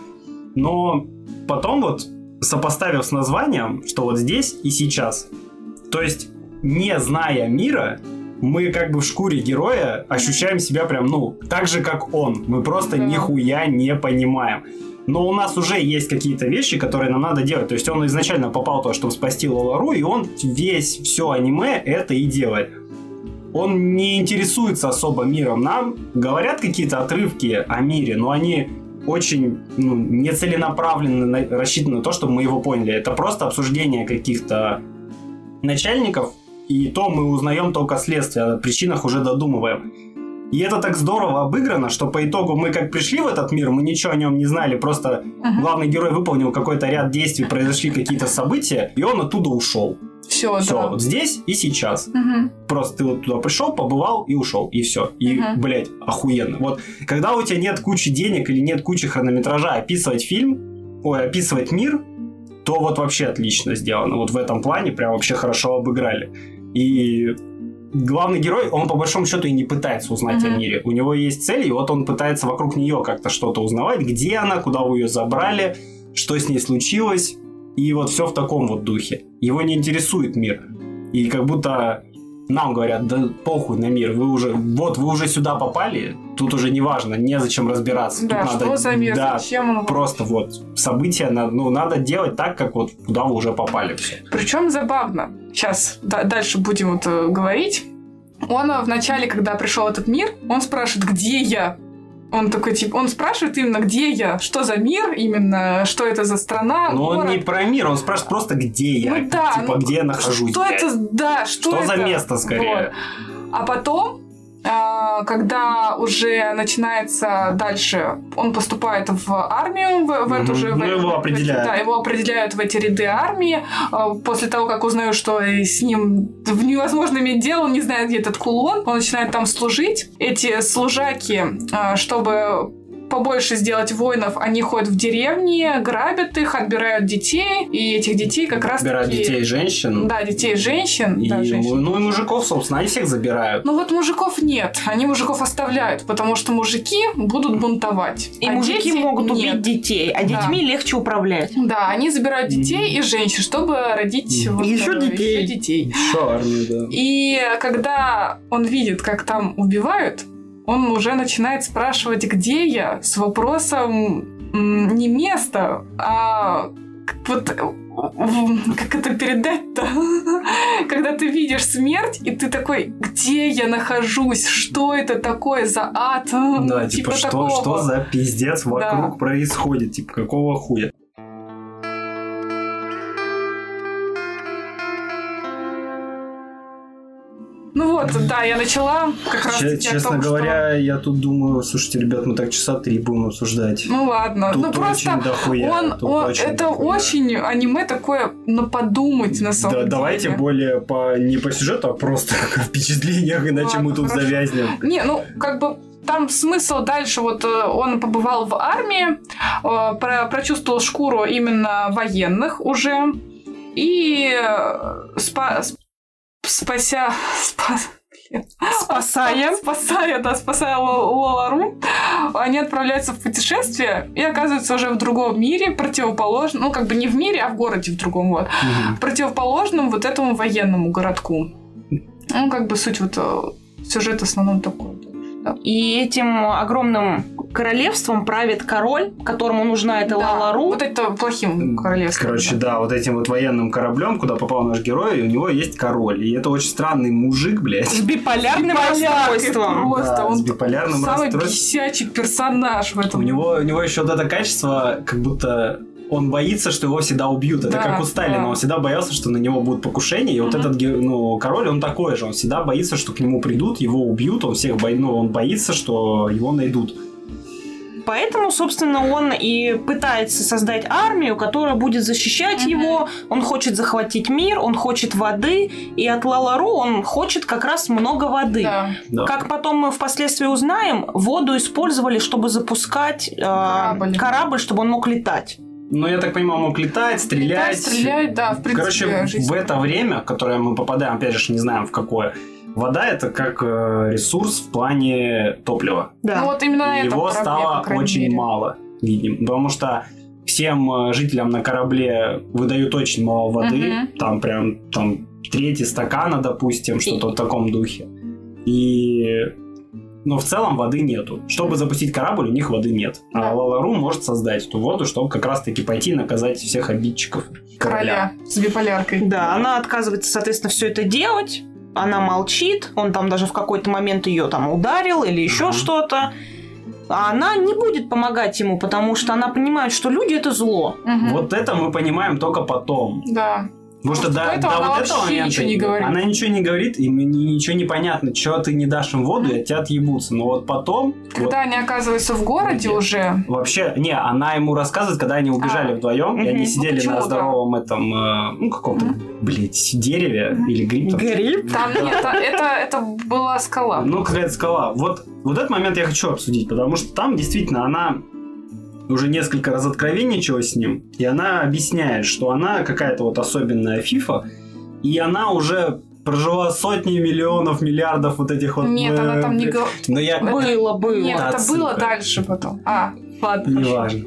Но потом вот, сопоставив с названием, что вот здесь и сейчас. То есть, не зная мира, мы как бы в шкуре героя ощущаем себя прям, ну, так же, как он. Мы просто Да. нихуя не понимаем. Но у нас уже есть какие-то вещи, которые нам надо делать. То есть он изначально попал то, чтобы спасти Лолару, и он весь, все аниме это и делает. Он не интересуется особо миром. Нам говорят какие-то отрывки о мире, но они очень ну, нецеленаправленно на- рассчитаны на то, чтобы мы его поняли. Это просто обсуждение каких-то начальников, и то мы узнаем только следствие, о причинах уже додумываем. И это так здорово обыграно, что по итогу мы как пришли в этот мир, мы ничего о нем не знали, просто Мгм. главный герой выполнил какой-то ряд действий, произошли какие-то события, и он оттуда ушел. Все, Все, да. вот здесь и сейчас. Мгм. Просто ты вот туда пришел, побывал и ушел, и все. И, Мгм. блядь, охуенно. Вот, когда у тебя нет кучи денег или нет кучи хронометража описывать фильм, ой, описывать мир, то вот вообще отлично сделано. Вот в этом плане прям вообще хорошо обыграли. И главный герой, он по большому счету и не пытается узнать Мгм. о мире. У него есть цель, и вот он пытается вокруг нее как-то что-то узнавать, где она, куда вы ее забрали, что с ней случилось. И вот все в таком вот духе. Его не интересует мир. И как будто нам говорят, да похуй на мир, вы уже, вот вы уже сюда попали, тут уже не важно, незачем разбираться. Да, тут что надо, за мир, да, зачем он... просто вот события, ну, надо делать так, как вот куда вы уже попали. Все. Причем забавно. Сейчас дальше будем вот э, говорить. Он э, в начале, когда пришел этот мир, он спрашивает, где я? Он такой, типа, он спрашивает именно, где я, что за мир именно, что это за страна, Но он не про мир, он спрашивает просто, где я, Ну да, типа, ну, где я нахожусь. Что блядь. это, да, что, Что это? за место, скорее? Вот. А потом, когда уже начинается дальше, он поступает в армию, в, в эту Мгм. же... в Ну, его в определяют. Да, его определяют в эти ряды армии. А, После того, как узнаю, что с ним невозможно иметь дело, он не знает, где этот кулон, он начинает там служить. Эти служаки, а, чтобы побольше сделать воинов, они ходят в деревни, грабят их, отбирают детей, и этих детей как раз Забирают детей и женщин. Да, детей и женщин. И, да, женщин. ну и мужиков, собственно, они всех забирают. Ну вот мужиков нет, они мужиков оставляют, потому что мужики будут бунтовать. И а мужики дети могут нет. убить детей, а Да. детьми легче управлять. Да, они забирают детей и женщин, чтобы родить Мгм. вот, Ещё э, детей. ещё детей. Еще армию, да. И когда он видит, как там убивают, он уже начинает спрашивать, где я, с вопросом не место, а вот м, как это передать-то? *laughs* Когда ты видишь смерть, и ты такой, где я нахожусь? Что это такое за ад? Да, *laughs* типа, что, такого. что за пиздец вокруг Да. происходит? Типа, какого хуя? Ну вот, да, я начала как раз о Честно том, что- говоря, я тут думаю, слушайте, ребят, мы так часа три будем обсуждать. Ну ладно, Тут ну просто очень дохуя, он, он- очень это дохуя. очень аниме такое на подумать на самом Да, деле. давайте более по не по сюжету, а просто *laughs* о впечатлениях, иначе Ладно, мы тут хорошо. завязнем. Не, ну как бы там смысл дальше, вот э, он побывал в армии, э, про- прочувствовал шкуру именно военных уже, и э, спа- сп- спася... спа- блин. Спасая. Спасая, да, спасая Ло- Лолару, они отправляются в путешествие и оказываются уже в другом мире, противоположном, ну, как бы не в мире, а в городе в другом, вот, противоположном вот этому военному городку. Ну, как бы суть вот э, сюжет основном такой. Да. И этим огромным королевством правит король, которому нужна эта Да, Лалару. Вот это плохим королевством. Короче, да, вот этим вот военным кораблем, куда попал наш герой, и у него есть король. И это очень странный мужик, блядь. С биполярным расстройством. Просто Да, он с биполярным самый расстройством. бесячий персонаж в этом. У него, у него еще вот это качество, как будто он боится, что его всегда убьют. Это Да, как у Сталина. да. Он всегда боялся, что на него будут покушения. И вот Мгм. этот ну, король, он такой же. Он всегда боится, что к нему придут, его убьют. Он всех бо... ну, он боится, что его найдут. Поэтому, собственно, он и пытается создать армию, которая будет защищать Мгм. его. Он хочет захватить мир, он хочет воды. И от Лалару он хочет как раз много воды. Да. Да. Как потом мы впоследствии узнаем, воду использовали, чтобы запускать э, Корабль. корабль, чтобы он мог летать. Ну, я так понимаю, мог летать, стрелять. Летать, стрелять, да, в принципе, Короче, жизнь в это время, в которое мы попадаем, опять же, не знаем в какое, вода это как э, ресурс в плане топлива. Да. Ну вот именно И его корабле, стало очень мере. мало, видим. Потому что всем э, жителям на корабле выдают очень мало воды. Мгм. Там прям там третий стакана, допустим, что-то в таком духе. И но в целом воды нету. Чтобы запустить корабль, у них воды нет. А. Лалару может создать эту воду, чтобы как раз-таки пойти наказать всех обидчиков Короля с биполяркой. Да, она отказывается, соответственно, все это делать. Она молчит. Он там даже в какой-то момент ее там ударил или еще Мгм. что-то. А она не будет помогать ему, потому что она понимает, что люди это зло. Мгм. Вот это мы понимаем только потом. Да. Потому что до, до вот этого момента ничего не говорит. она ничего не говорит, и мне ничего не понятно, что ты не дашь им воду, и от тебя отъебутся. Но вот потом... вот Когда они оказываются в городе Где? уже, вообще, не, она ему рассказывает, когда они убежали А. вдвоем, и Мгм. они Ну, сидели почему, на да. здоровом этом, э, ну, каком-то, блядь, дереве Мгм. или гриб. там. Гриб. там нет, а это, это была скала. Ну, какая-то скала. Вот, вот этот момент я хочу обсудить, потому что там действительно она уже несколько раз откровенничала с ним, и она объясняет, что она какая-то вот особенная фифа, и она уже прожила сотни миллионов, миллиардов вот этих вот... Нет, э, она там не говорила. Но я... Было, было. Нет, Да, это было дальше потом. А, ладно. Не важно.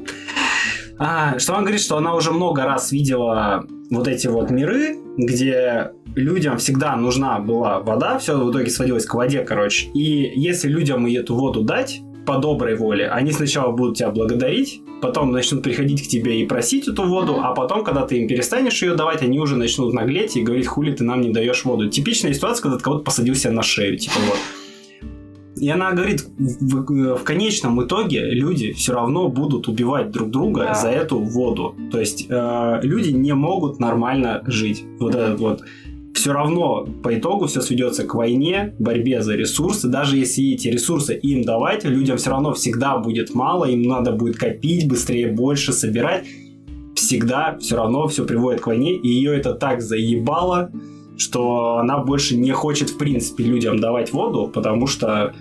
А, что он говорит, что она уже много раз видела вот эти вот миры, где людям всегда нужна была вода, все в итоге сводилось к воде, короче. И если людям эту воду дать по доброй воле, они сначала будут тебя благодарить, потом начнут приходить к тебе и просить эту воду, а потом, когда ты им перестанешь ее давать, они уже начнут наглеть и говорить, хули ты нам не даешь воду. Типичная ситуация, когда ты кого-то посадил себе на шею, типа вот. И она говорит, в, в конечном итоге люди все равно будут убивать друг друга Да. за эту воду. То есть э, люди не могут нормально жить. Вот этот вот. Все равно по итогу все сведется к войне, борьбе за ресурсы. Даже если эти ресурсы им давать, людям все равно всегда будет мало, им надо будет копить, быстрее, больше собирать. Всегда все равно все приводит к войне, и ее это так заебало, что она больше не хочет в принципе людям давать воду, потому что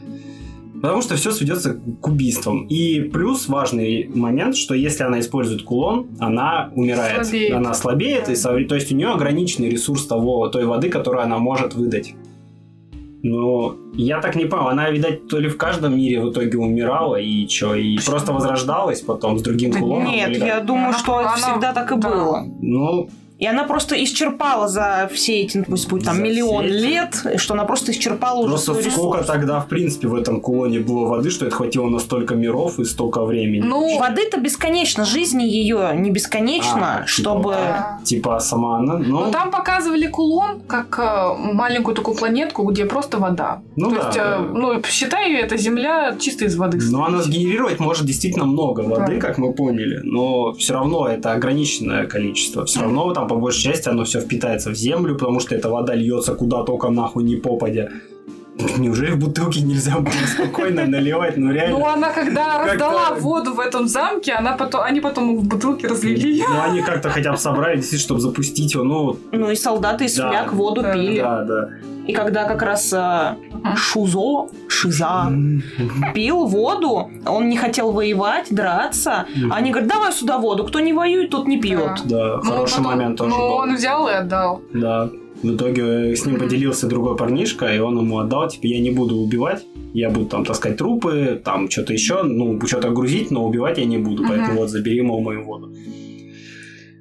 Потому что все сведется к убийствам. И плюс важный момент, что если она использует кулон, она умирает. Слабеет. Она слабеет, и, то есть у нее ограниченный ресурс того, той воды, которую она может выдать. Но я так не понял, она, видать, то ли в каждом мире в итоге умирала, и что, и просто возрождалась потом с другим кулоном? Нет, или я думаю, Она- что она- всегда так и да. было. Ну, И она просто исчерпала за все эти, ну, пусть будет там За миллион лет, что она просто исчерпала уже просто свой сколько ресурс. тогда, в принципе, в этом кулоне было воды, что это хватило на столько миров и столько времени? Ну, Воды-то бесконечно, жизни ее не бесконечно, А, типа чтобы... да. Типа сама она, ну, Ну, там показывали кулон, как э, маленькую такую планетку, где просто вода. Ну То да, есть, э, да. ну, считай, это Земля чисто из воды. Но она сгенерировать может действительно много воды, Да. как мы поняли, но все равно это ограниченное количество. Все равно там по большей части оно все впитается в землю, потому что эта вода льется куда только нахуй не попадя. Неужели в бутылке нельзя было спокойно наливать? Ну реально. Ну, она когда раздала воду в этом замке, она потом, они потом в бутылке разлили. Ну, они как-то хотя бы собрали, действительно, чтобы запустить его. Ну, Ну и солдаты из Да. воду Да. пили. да, да. И когда как раз а, Шузо, Шиза, пил воду, он не хотел воевать, драться. Они говорят, давай сюда воду, кто не воюет, тот не пьет. Да, Ну, хороший потом- момент тоже Ну, был. он взял и отдал. Да. В итоге с ним поделился другой парнишка, и он ему отдал, типа, я не буду убивать, я буду там таскать трупы, там что-то еще, ну, что-то грузить, но убивать я не буду, поэтому вот забери, мол, мою воду.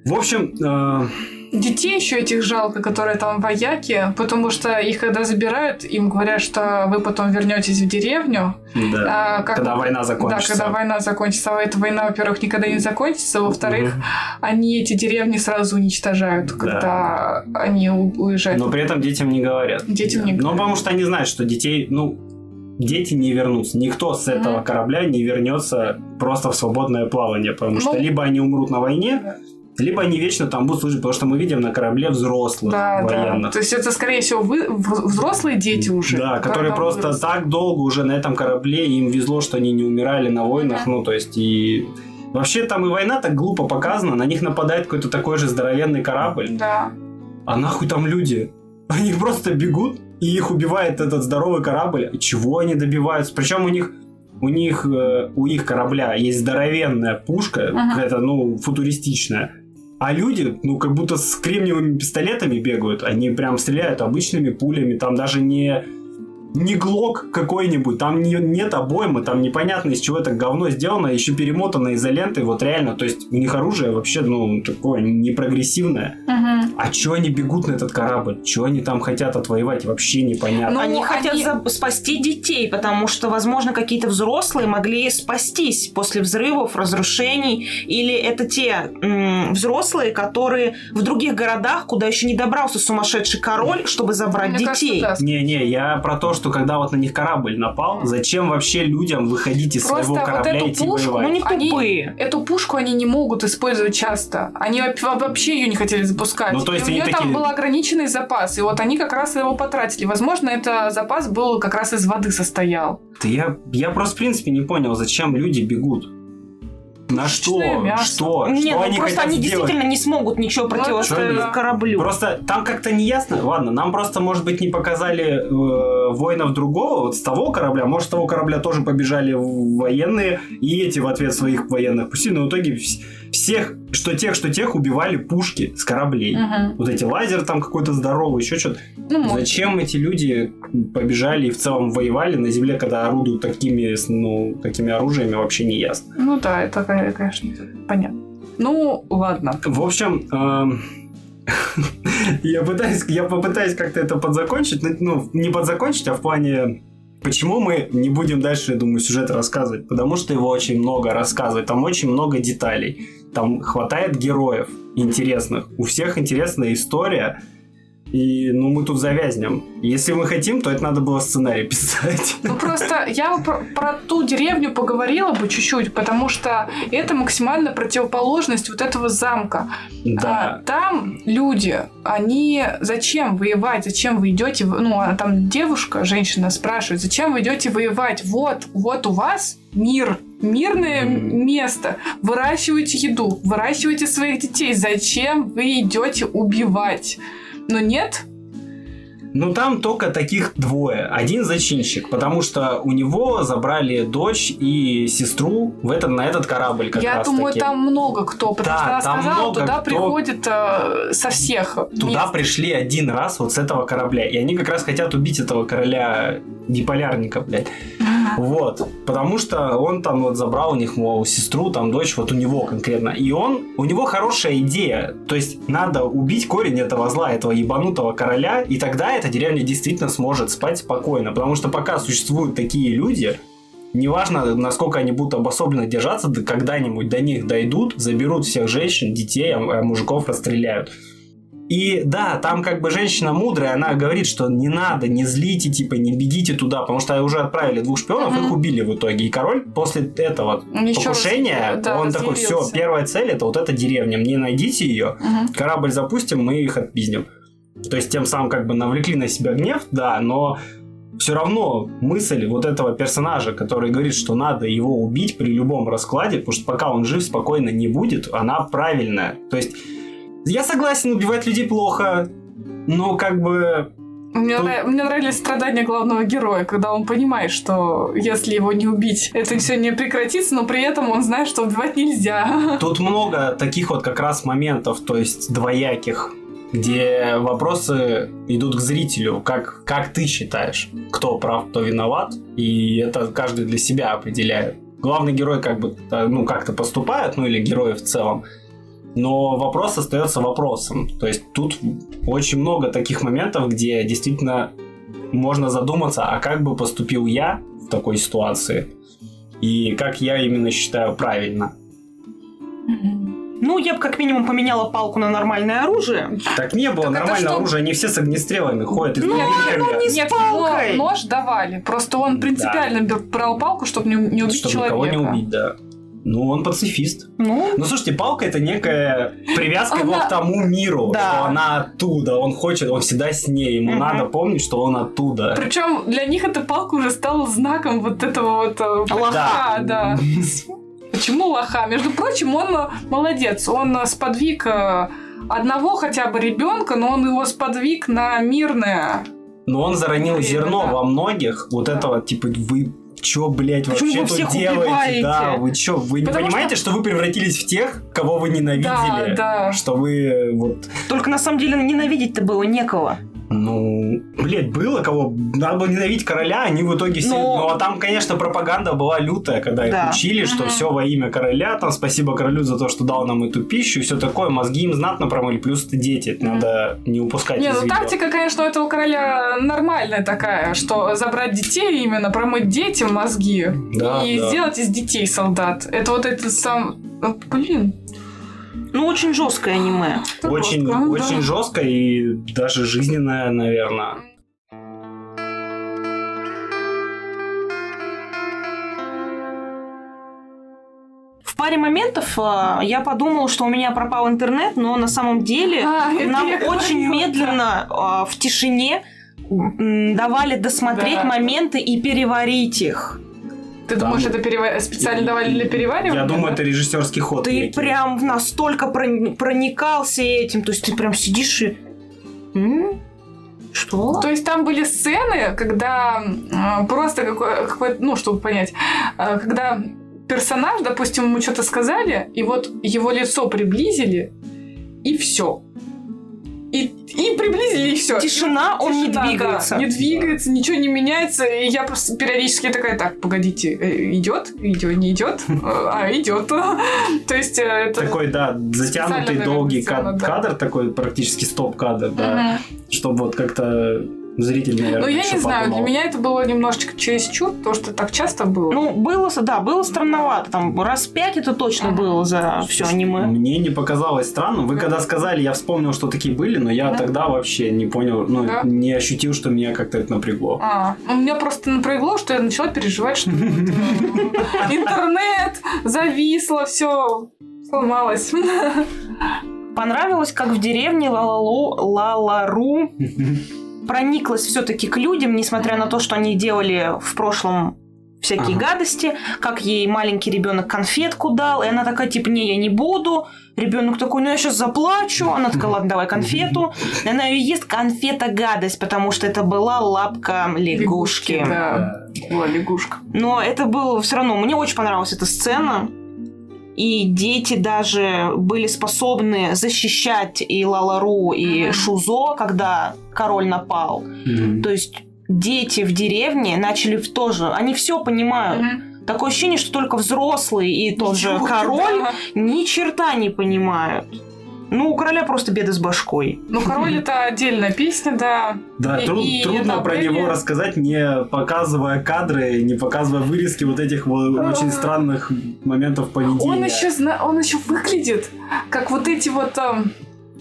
В общем, э, Детей еще этих жалко, которые там вояки, потому что их когда забирают, им говорят, что вы потом вернетесь в деревню. да, А как- когда война Да, закончится. когда война закончится. А эта война, во-первых, никогда не закончится. Во-вторых, Мгм. они эти деревни сразу уничтожают, когда они у- уезжают. Но при этом детям не говорят. Детям не Ну, говорят. потому что они знают, что детей, ну, дети не вернутся. Никто с этого Мгм. корабля не вернется просто в свободное плавание, потому что Ну, либо они умрут на войне, Да. Либо они вечно там будут служить, потому что мы видим на корабле взрослых Да, да. военных. То есть это, скорее всего, вы, взрослые дети уже. Да, которые просто выросли. так долго уже на этом корабле, им везло, что они не умирали на войнах, Мгм. ну, то есть и... Вообще там и война так глупо показана, на них нападает какой-то такой же здоровенный корабль, Да. а нахуй там люди? Они просто бегут, и их убивает этот здоровый корабль. Чего они добиваются? Причем у них у них э, у их корабля есть здоровенная пушка, Мгм. какая-то, ну, футуристичная. А люди, ну, как будто с кремниевыми пистолетами бегают. Они прям стреляют обычными пулями. Там даже не не глок какой-нибудь, там не, нет обоймы, там непонятно, из чего это говно сделано, еще перемотано изолентой, вот реально, то есть у них оружие вообще, ну, такое непрогрессивное. Мгм. А чё они бегут на этот корабль? Чё они там хотят отвоевать? Вообще непонятно. Ну, они, они- хотят за- спасти детей, потому что, возможно, какие-то взрослые могли спастись после взрывов, разрушений, или это те м, взрослые, которые в других городах, куда еще не добрался сумасшедший король, чтобы забрать Мне детей. да. Не-не, я про то, что когда вот на них корабль напал, зачем вообще людям выходить из Просто своего вот корабля эту и идти пушку, воевать? Ну, не Они- тупые. Эту пушку они не могут использовать часто. Они во- вообще ее не хотели запускать. Ну, то есть и у они нее там такие- был ограниченный запас. И вот они как раз его потратили. Возможно, это запас был как раз из воды состоял. Да я, я просто в принципе не понял, зачем люди бегут. На что? Мясо. Что? Не, что ну они просто они сделать? действительно не смогут ничего противостоять да. кораблю. Просто там как-то не ясно. Ладно, нам просто, может быть, не показали э, воинов другого, вот с того корабля. Может, с того корабля тоже побежали военные, и эти в ответ своих военных пустили. Но в итоге вс- всех, что тех, что тех, убивали пушки с кораблей. Мгм. Вот эти лазер там какой-то здоровый, еще что-то. Ну, может. Зачем эти люди побежали и в целом воевали на земле, когда орудуют такими, ну, такими оружиями, вообще не ясно. Ну да, это, конечно, понятно. Ну, ладно. В общем, эм, *laughs* я пытаюсь, я попытаюсь как-то это подзакончить, ну, ну, не подзакончить, а в плане, почему мы не будем дальше, я думаю, сюжет рассказывать, потому что его очень много рассказывать, там очень много деталей, там хватает героев интересных, у всех интересная история, и, ну, мы тут завязнем. Если мы хотим, то это надо было сценарий *laughs* писать. Ну просто я бы про, про ту деревню поговорила бы чуть-чуть, потому что это максимально противоположность вот этого замка. А, Да. там люди, они зачем воевать, зачем вы идете, ну а там девушка, женщина спрашивает, зачем вы идете воевать? Вот, вот у вас мир, мирное Мгм. место. Выращивайте еду, выращивайте своих детей. Зачем вы идете убивать? Но нет, Ну, там только таких двое. Один зачинщик, потому что у него забрали дочь и сестру в этот, на этот корабль как я раз думаю, таки. там много кто, потому Да, что она там сказала, много туда кто. приходит э, со всех Туда мест. пришли один раз вот с этого корабля. И они как раз хотят убить этого короля биполярника, блядь. Вот. Потому что он там вот забрал у них, мол, сестру, там дочь, вот у него конкретно. И он, у него хорошая идея. То есть надо убить корень этого зла, этого ебанутого короля, и тогда эта деревня действительно сможет спать спокойно. Потому что пока существуют такие люди, Неважно, насколько они будут обособленно держаться, да когда-нибудь до них дойдут, заберут всех женщин, детей, а мужиков расстреляют. И да, там как бы женщина мудрая, она говорит, что не надо, не злите, типа, не бегите туда, потому что уже отправили двух шпионов, Мгм. их убили в итоге. И король после этого Он ещё раз, покушения, да, он такой, все, первая цель это вот эта деревня, мне найдите ее, Мгм. корабль запустим, мы их отпиздим. То есть тем самым как бы навлекли на себя гнев, да, но все равно мысль вот этого персонажа, который говорит, что надо его убить при любом раскладе, потому что пока он жив, спокойно не будет, она правильная. То есть я согласен, убивать людей плохо, но как бы Мне, Тут- нрав- мне нравились страдания главного героя, когда он понимает, что если его не убить, это все не прекратится, но при этом он знает, что убивать нельзя. *laughs* Тут много таких вот как раз моментов, то есть двояких, где вопросы идут к зрителю, как, как ты считаешь, кто прав, кто виноват, и это каждый для себя определяет. Главный герой как бы, э, ну, как-то поступает, ну, или герои в целом, но вопрос остается вопросом. То есть тут очень много таких моментов, где действительно можно задуматься, а как бы поступил я в такой ситуации, и как я именно считаю правильно. Ну, я бы как минимум поменяла палку на нормальное оружие. Так не было Так нормального что? оружия, они все с огнестрелами ходят. и Ну, оно не с Нет, палкой. нож давали. Просто он принципиально бер- брал палку, чтобы не, не убить чтобы человека. никого не убить, да. Ну, он пацифист. Ну, Ну, слушайте, палка это некая привязка его Она- к тому миру, Да. что она оттуда, он хочет, он всегда с ней, ему Мгм. надо помнить, что он оттуда. Причем для них эта палка уже стала знаком вот этого вот э, Лоха. Да, *laughs* да. Почему лоха? Между прочим, он э, молодец. Он э, сподвиг одного хотя бы ребенка, но он его сподвиг на мирное. Но он заронил Время, зерно да. во многих, вот этого, типа, вы чё, блядь, Почему вообще вы тут всех делаете? убиваете? Да, вы чё, вы не понимаете, что... вы превратились в тех, кого вы ненавидели? Да, да. Что вы э, вот только на самом деле ненавидеть-то было некого. Ну, блядь, было кого. Надо было ненавидеть короля, они в итоге все. Но- Ну, а там, конечно, пропаганда была лютая, когда их Да. учили, что Мгм. все во имя короля, там спасибо королю за то, что дал нам эту пищу, и все такое. Мозги им знатно промыли, плюс это дети, это Мгм. надо не упускать Не, из ну виду. тактика, конечно, у этого короля нормальная такая, что забрать детей именно, промыть детям мозги Да, и да. сделать из детей солдат. Это вот это сам... ну, Блин. Ну, очень жесткое аниме. это Очень, жестко, да. очень жестко и даже жизненное, наверное. В паре моментов а, я подумала, что у меня пропал интернет, но на самом деле А, нам очень говорила, медленно а, в тишине давали досмотреть Да. моменты и переварить их. Ты Там- думаешь, это перева- специально давали для переваривания? Я думаю, это режиссерский ход. Ты некий. прям настолько прони- проникался этим, то есть ты прям сидишь и... М? Что? То есть там были сцены, когда м, просто какой, какой ну, чтобы понять, э, когда персонаж, допустим, ему что-то сказали, и вот его лицо приблизили, и все. И, и приблизили, и все. Тишина, он не двигается. не двигается, ничего не меняется. И я просто периодически такая, так, погодите, э, идет? Видео не идет? А, идет. *laughs* То есть э, это... Такой, да, затянутый долгий да. кадр, такой практически стоп-кадр, да, чтобы вот как-то зритель, наверное, Ну, я не знаю, для подумал. меня это было немножечко чересчур, потому что так часто было. Ну, было, да, было странновато. Там раз пять это точно Ага. было за все аниме. Мне не показалось странным. Вы когда сказали, я вспомнил, что такие были, но я Да. тогда вообще не понял, ну, Да. не ощутил, что меня как-то это напрягло. А, ну, меня просто напрягло, что я начала переживать, что э, интернет зависло, все сломалось. Понравилось, как в деревне Лалалу, Лалару *laughs* прониклась все-таки к людям, несмотря на то, что они делали в прошлом всякие Ага. гадости, как ей маленький ребенок конфетку дал, и она такая, типа, не, я не буду. Ребенок такой, ну я сейчас заплачу. Она такая, ладно, давай конфету. И она ее ест, конфета гадость, потому что это была лапка лягушки. Да, была лягушка. Но это было все равно, мне очень понравилась эта сцена. И дети даже были способны защищать и Лалару, и Мгм. Шузо, когда король напал. Мгм. То есть дети в деревне начали в тоже, они все понимают. Мгм. Такое ощущение, что только взрослые и тот же Ничего, король да. ни черта не понимают. Ну, у короля просто беды с башкой. Ну, король это отдельная песня, да. Да, И- тру- и трудно про были- него рассказать, не показывая кадры, не показывая вырезки вот этих вот очень А. странных моментов поведения. Он еще, зна- он еще выглядит, как вот эти вот... эм,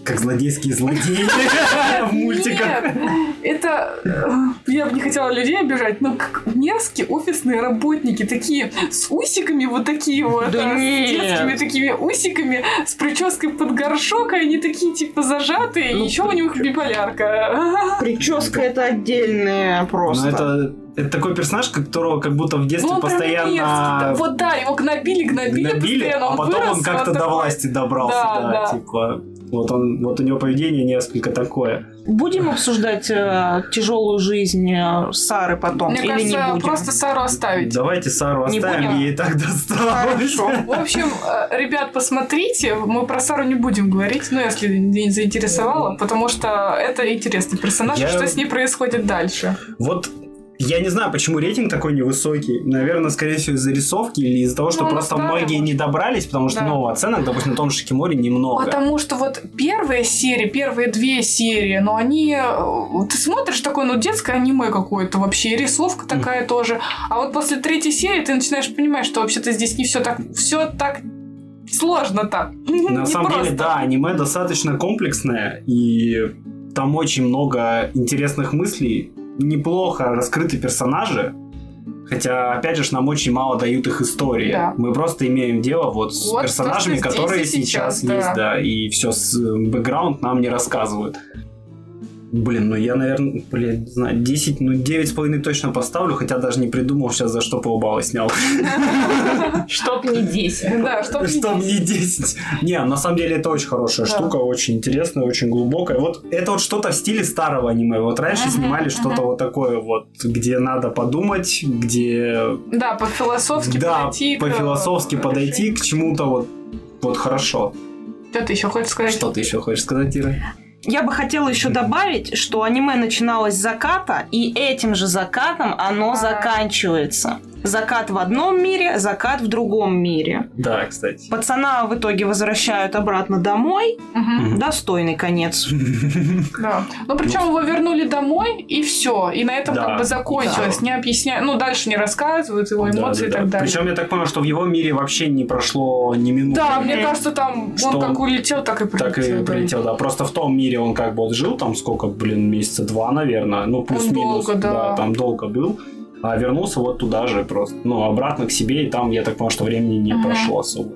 как злодейские злодеи *laughs* в мультиках. Нет, это... э, Я бы не хотела людей обижать, но как мерзкие офисные работники, такие с усиками вот такие вот, Да а, с детскими такими усиками, с прической под горшок, и они такие типа зажатые, Ну, и еще у них биполярка. Прическа это отдельная просто. Это, такой персонаж, которого как будто в детстве Ну, он прям мерзкий, да. постоянно Вот да, его гнобили, гнобили, набили, постоянно, а он потом вырос, он как-то до такой- власти добрался, Да, да, да. типа. Вот он, вот у него поведение несколько такое. Будем обсуждать тяжелую жизнь э, Сары потом Мне или кажется, не будем? просто Сару оставить. Давайте Сару Не оставим, будем? ей так досталось. Хорошо. В общем, э, ребят, посмотрите. Мы про Сару не будем говорить, ну, если не заинтересовало, потому что это интересный персонаж, Я- что с ней происходит дальше. Вот я не знаю, почему рейтинг такой невысокий. Наверное, скорее всего, из-за рисовки или из-за того, что Ну, просто старый, многие может. не добрались, потому что Да. ну, оценок, допустим, на том же Шикиморе немного. Потому что вот первые серии, первые две серии, но они... э, Ты смотришь такое, ну, детское аниме какое-то вообще, и рисовка такая тоже. А вот после третьей серии ты начинаешь понимать, что вообще-то здесь не все так... Все так сложно так. *laughs* На самом деле, да, аниме достаточно комплексное, и там очень много интересных мыслей, неплохо раскрыты персонажи, хотя, опять же, нам очень мало дают их истории. Да. Мы просто имеем дело вот с Вот персонажами, то, которые сейчас, сейчас, есть, да. да, и все с э, бэкграунд нам не рассказывают. Блин, ну я, наверное, блин, не знаю, 10, ну 9,5 точно поставлю, хотя даже не придумал сейчас, за что полбалла снял. *laughs* Чтоб не 10. Да, что Что мне 10? Не, на самом деле это очень хорошая Да. штука, очень интересная, очень глубокая. Вот это вот что-то в стиле старого аниме. Вот раньше снимали что-то вот такое вот, где надо подумать, где... Да, по-философски Да, подойти. к, по-философски э, подойти к чему-то вот, вот хорошо. Что ты еще хочешь сказать? Что ты еще хочешь сказать, Ира? Я бы хотела еще добавить, что аниме начиналось с заката, и этим же закатом оно заканчивается. Закат в одном мире, закат в другом мире. Да, кстати. Пацана в итоге возвращают обратно домой. Мгм. Достойный конец. *laughs* Да. Ну, причем его вернули домой, и все. И на этом Да. как бы закончилось. Не объясняют, ну, дальше не рассказывают его эмоции и так далее. Причем я так понял, что в его мире вообще не прошло ни минуты. Да, мне кажется, там он как улетел, так и прилетел. Так и прилетел, да. Просто в том мире он как бы жил там сколько, блин, месяца два, наверное. Ну, плюс-минус. долго, да. там долго был. А вернулся вот туда же просто. Ну, обратно к себе, и там, я так понял, что времени не Мгм. прошло особо.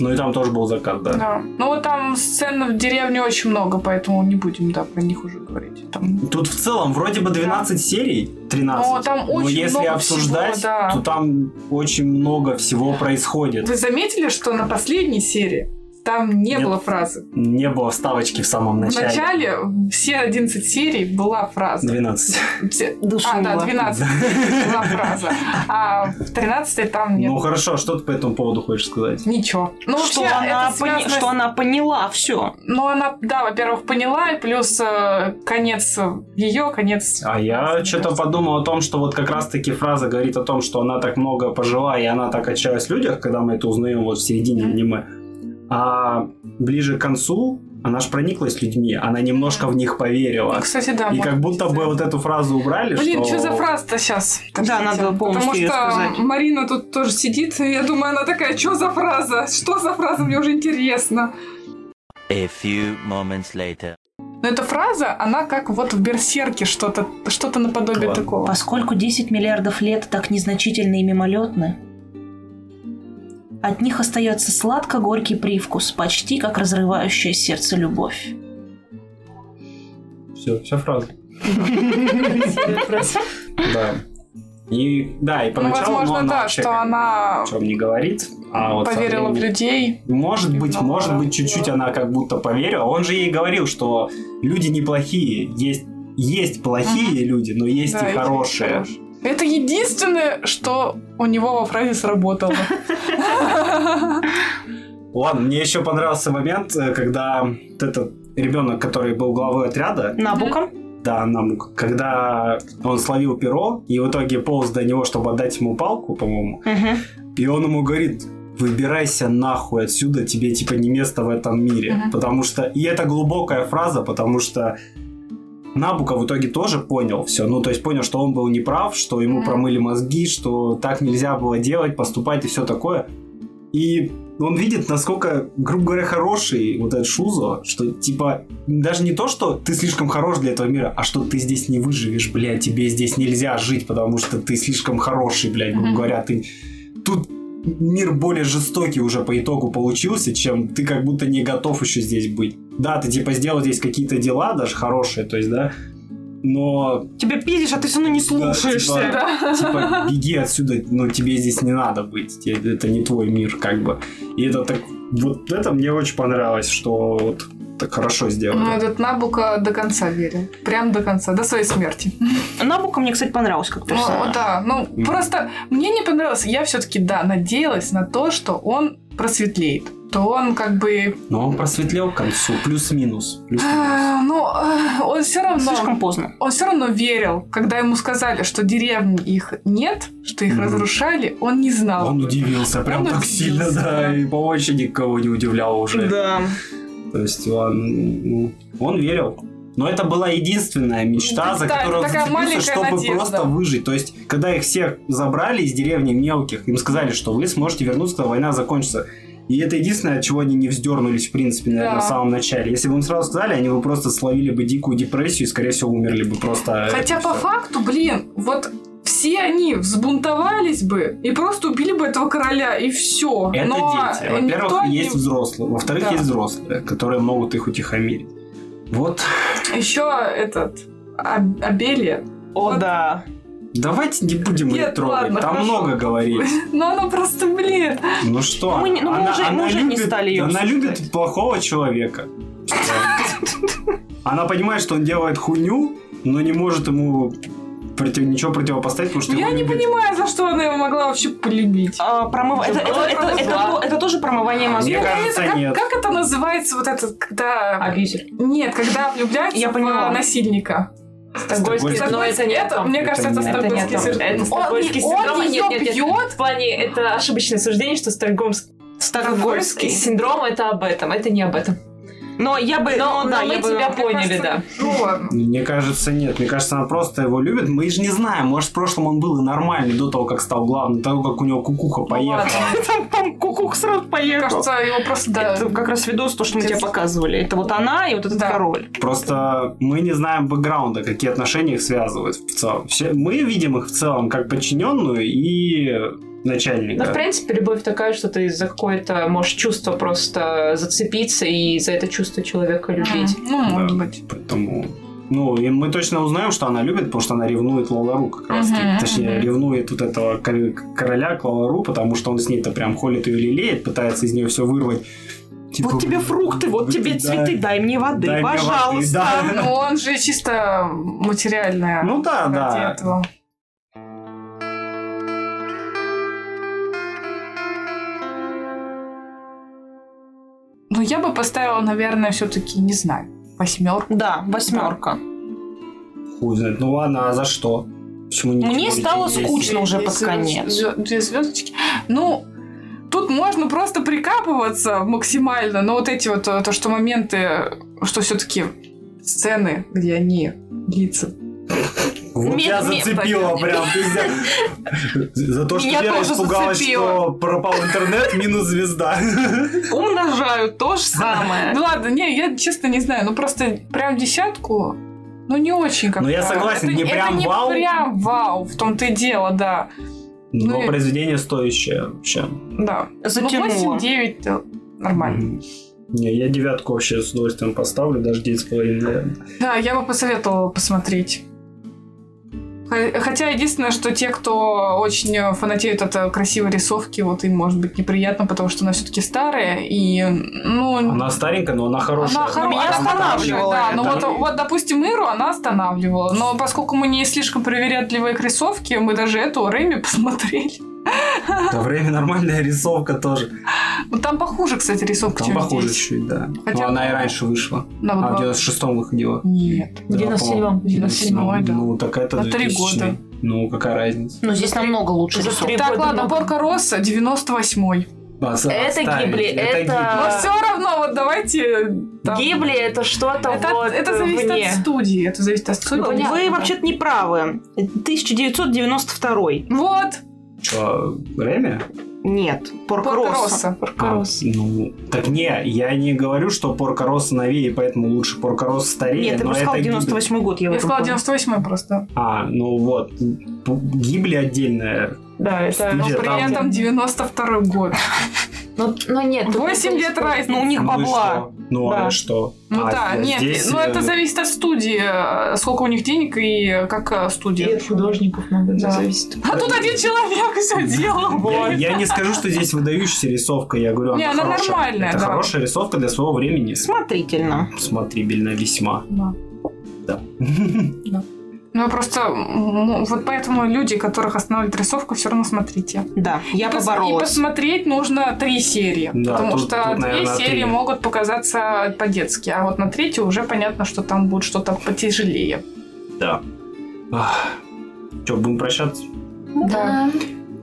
Ну и там тоже был закат, да. Да. Ну, вот там сцен в деревне очень много, поэтому не будем, да, про них уже говорить. Там... Тут в целом вроде бы 12 серий, 13. Но там Но очень если много обсуждать, всего, да. то там очень много всего происходит. Вы заметили, что на последней серии там не Нет. было фразы? Не было вставочки в самом В начале. начале все 11 серий была фраза. 12. Все- Душила. А, да, 12 *laughs* была фраза. А в 13 там нет. Ну хорошо, что ты по этому поводу хочешь сказать? Ничего. Ну, что, вообще, она пони- связано с- что она поняла все. Ну, она, да, во-первых, поняла, и плюс э, конец ее, конец... А я что-то подумал о том, что вот как раз-таки фраза говорит о том, что она так много пожила, и она так отчаялась в людях, когда мы это узнаем вот в середине аниме. А ближе к концу она ж прониклась людьми, она немножко в них поверила. Ну, кстати, да. И как будто бы вот эту фразу убрали, Блин, что... что за фраза-то сейчас? Да, надо полностью Потому что сказать. Марина тут тоже сидит, и я думаю, она такая, что за фраза? Что за фраза? Мне уже интересно. A few moments later. Но эта фраза, она как вот в Берсерке что-то что наподобие Ладно. такого. Поскольку 10 миллиардов лет так незначительны и мимолетны, от них остается сладко-горький привкус, почти как разрывающая сердце любовь. Все, вся фраза. *laughs* Да. И да, и Ну, поначалу ну, возможно, она да, вообще что она о чем не говорит, а вот поверила в людей. Может быть, Ревновала. может быть, чуть-чуть она как будто поверила. Он же ей говорил, что люди неплохие, есть есть плохие люди, но есть Да, и хорошие. хорошие. Это единственное, что у него во фразе сработало. Ладно, мне еще понравился момент, э, когда этот ребенок, который был главой отряда, Набука? да, нам, когда он словил перо и в итоге полз до него, чтобы отдать ему палку, по-моему, и он ему говорит, выбирайся нахуй отсюда, тебе типа не место в этом мире. Потому что... И это глубокая фраза, потому что Набука в итоге тоже понял все. Ну, то есть понял, что он был неправ, что ему Мгм. промыли мозги, что так нельзя было делать, поступать и все такое. И он видит, насколько, грубо говоря, хороший вот этот Шузо, что, типа, даже не то, что ты слишком хорош для этого мира, а что ты здесь не выживешь, блядь, тебе здесь нельзя жить, потому что ты слишком хороший, блядь, грубо Мгм. говоря, ты... Тут мир более жестокий уже по итогу получился, чем ты как будто не готов еще здесь быть. Да, ты, типа, сделал здесь какие-то дела, даже хорошие, то есть, да, но Тебе пиздишь, а ты все равно не слушаешься. типа, типа, беги отсюда, ну тебе здесь не надо быть, это не твой мир, как бы. И это так, вот это мне очень понравилось, что вот так хорошо Ну, сделали. этот Набука до конца верил. Прям до конца, до своей смерти. Набука мне, кстати, понравился как Ну, персонаж. да, ну Мгм. просто мне не понравилось. Я все-таки, да, надеялась на то, что он просветлеет. То он как бы... Но он просветлел к концу, плюс-минус. э, Ну, э, он все равно... Слишком поздно. Он все равно верил, когда ему сказали, что деревни их нет, что их разрушали, он не знал. Он удивился, прям Он так удивился, сильно, да, и очереди никого не удивлял уже. Да. То есть он, ну, он верил. Но это была единственная мечта, Да, за которую он зацепился, чтобы надежда. просто выжить. То есть, когда их всех забрали из деревни мелких, им сказали, что вы сможете вернуться, когда война закончится. И это единственное, от чего они не вздернулись, в принципе, наверное, Да. в самом начале. Если бы им сразу сказали, они бы просто словили бы дикую депрессию и, скорее всего, умерли бы просто. Хотя по всё. факту, блин, вот все они взбунтовались бы и просто убили бы этого короля, и все. Это дети. Во-первых, есть взрослые. Во-вторых, Да. есть взрослые, которые могут их утихомирить. Вот. Еще этот Аб- Абелия. О, Вот. да. Давайте не будем ее Нет, трогать. ладно, Там хорошо. много говорить. Но она просто, блин. Ну что? Ну, мы не- ну, мы уже- мы уже не стали её Она обсуждать. любит плохого человека. Она понимает, что он делает хуйню, но не может ему против, ничего противопоставить, потому что Я не любит. понимаю, за что она его могла вообще полюбить. А, промыва- это, это- это- это- зла. это тоже промывание Мне мозгов. кажется, это, как, нет. как это называется, вот это, когда... Абьюзер. Нет, когда влюбляются Я в поняла. насильника. Стокгольмский, но это не Это, то. мне Это кажется, это стокгольмский то. синдром. Это стокгольмский Он- синдром. Он Нет, нет, нет. В плане, это ошибочное суждение, что стокгольмский Стокгольмский. синдром это об этом, это не об этом. Но я бы... Но, ну, да, но мы я бы- тебя поняли, кажется, да. Ну. Мне кажется, нет. Мне кажется, она просто его любит. Мы же не знаем. Может, в прошлом он был и нормальный до того, как стал главным, до того, как у него кукуха поехала. ладно. Там, там кукух сразу Мне поехал. кажется, его просто, да. Это как раз видос, то, что мы тебе показывали. Это вот она и вот этот Да. король. Просто мы не знаем бэкграунда, какие отношения их связывают в целом. Все, мы видим их в целом как подчиненную и начальника. Ну, в принципе, любовь такая, что ты за какое-то, можешь чувство просто зацепиться и за это чувство человека любить. Ну, может Да. быть. Поэтому... Ну, и мы точно узнаем, что она любит, потому что она ревнует Лалару как раз. Мгм, Точнее, мгм. ревнует вот этого кор- короля к Лалару, потому что он с ней-то прям холит ее лелеет, пытается из нее все вырвать. Типа, вот тебе фрукты, вот тебе цветы, дай мне воды, дай мне воды, пожалуйста. да. Ну, он же чисто материальная. Ну да, да. этого. Я бы поставила, наверное, все-таки, не знаю, восьмерку. Да, восьмерка. Хуй знает. Ну ладно, а за что? Почему не Мне стало скучно уже под конец. Две звездочки. Ну, тут можно просто прикапываться максимально, но вот эти вот, э, то, что моменты, что все-таки сцены, где они лица. Вот Ме- я ме- зацепила так. прям. За то, что Меня Вера тоже испугалась, зацепило. что пропал интернет, минус звезда. Умножаю то же самое. Ну ладно, не, я честно не знаю, ну просто прям десятку, ну не очень как-то. Ну, я согласен, Это- не это прям не вау. прям вау, в том-то и дело, да. Но Ну и- произведение стоящее вообще. Да. Затянуло. Ну 8-9 да, нормально. Не, я девятку вообще с удовольствием поставлю, даже девять с половиной, наверное. Да, я бы посоветовала посмотреть. Хотя единственное, что те, кто очень фанатеют от красивой рисовки, вот им может быть неприятно, потому что она все-таки старая и ну Она старенькая, но она хорошая. Она хоро- меня останавливала Да, ну это. вот, вот, допустим, Иру она останавливала. Но поскольку мы не слишком привередливые к рисовке, мы даже эту Рэми посмотрели. Да, время нормальная рисовка тоже. Ну, там похуже, кстати, рисовка, Там чем похуже здесь. чуть, да. Хотя Но она и раньше вышла. Да, вот А в два- 96-м выходила. Нет. В 97-м. В 97-й, да. Ну, так это На три 2000-й. года. Ну, какая разница? Но здесь намного лучше Так, ладно. Порка Росса, 98-й. А, с- Это оставить. Гибли, это- Гибли. Но все равно, вот давайте... там- Гибли это что-то Это, вот это зависит вне. от студии. Это зависит от студии. Ну, понятно. Вы да. вообще-то не правы. 1992. Вот. Что, Рэми? Нет, Порко Россо. Порко-Россо. А, ну, так не, я не говорю, что Порко Россо новее, поэтому лучше Порко Россо старее. Нет, ты просто сказал это гибель. 98 год. Я, Я помню. 98 просто. А, ну вот. Гибли отдельная. Да, это... Но Где при этом 92 год. *laughs* Ну, ну нет. тут 8 такой лет разницы. Ну, у них Ну и бабла. что? Ну Да. а что? Ну А да, нет, здесь, ну это э, зависит от студии, э, сколько у них денег и как э, И студия. от художников много Да. зависит. А тут один человек все делал. Я, я не скажу, что здесь выдающаяся рисовка, я говорю, Не, она, нормальная, Это да. хорошая рисовка для своего времени. Смотрительно. Смотрибельно весьма. Да. Да. *laughs* Ну просто м, вот поэтому люди, которых останавливает рисовка, все равно смотрите. Да, я и, пос- и поборолась. посмотреть нужно три серии. Да, потому тут- что тут, две наверное, серии три. могут показаться по-детски, а вот на третью уже понятно, что там будет что-то потяжелее. Да. Че, будем прощаться? Да.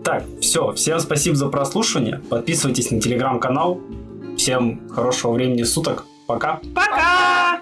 Так, все. Всем спасибо за прослушивание. Подписывайтесь на телеграм-канал. Всем хорошего времени суток. Пока. Пока!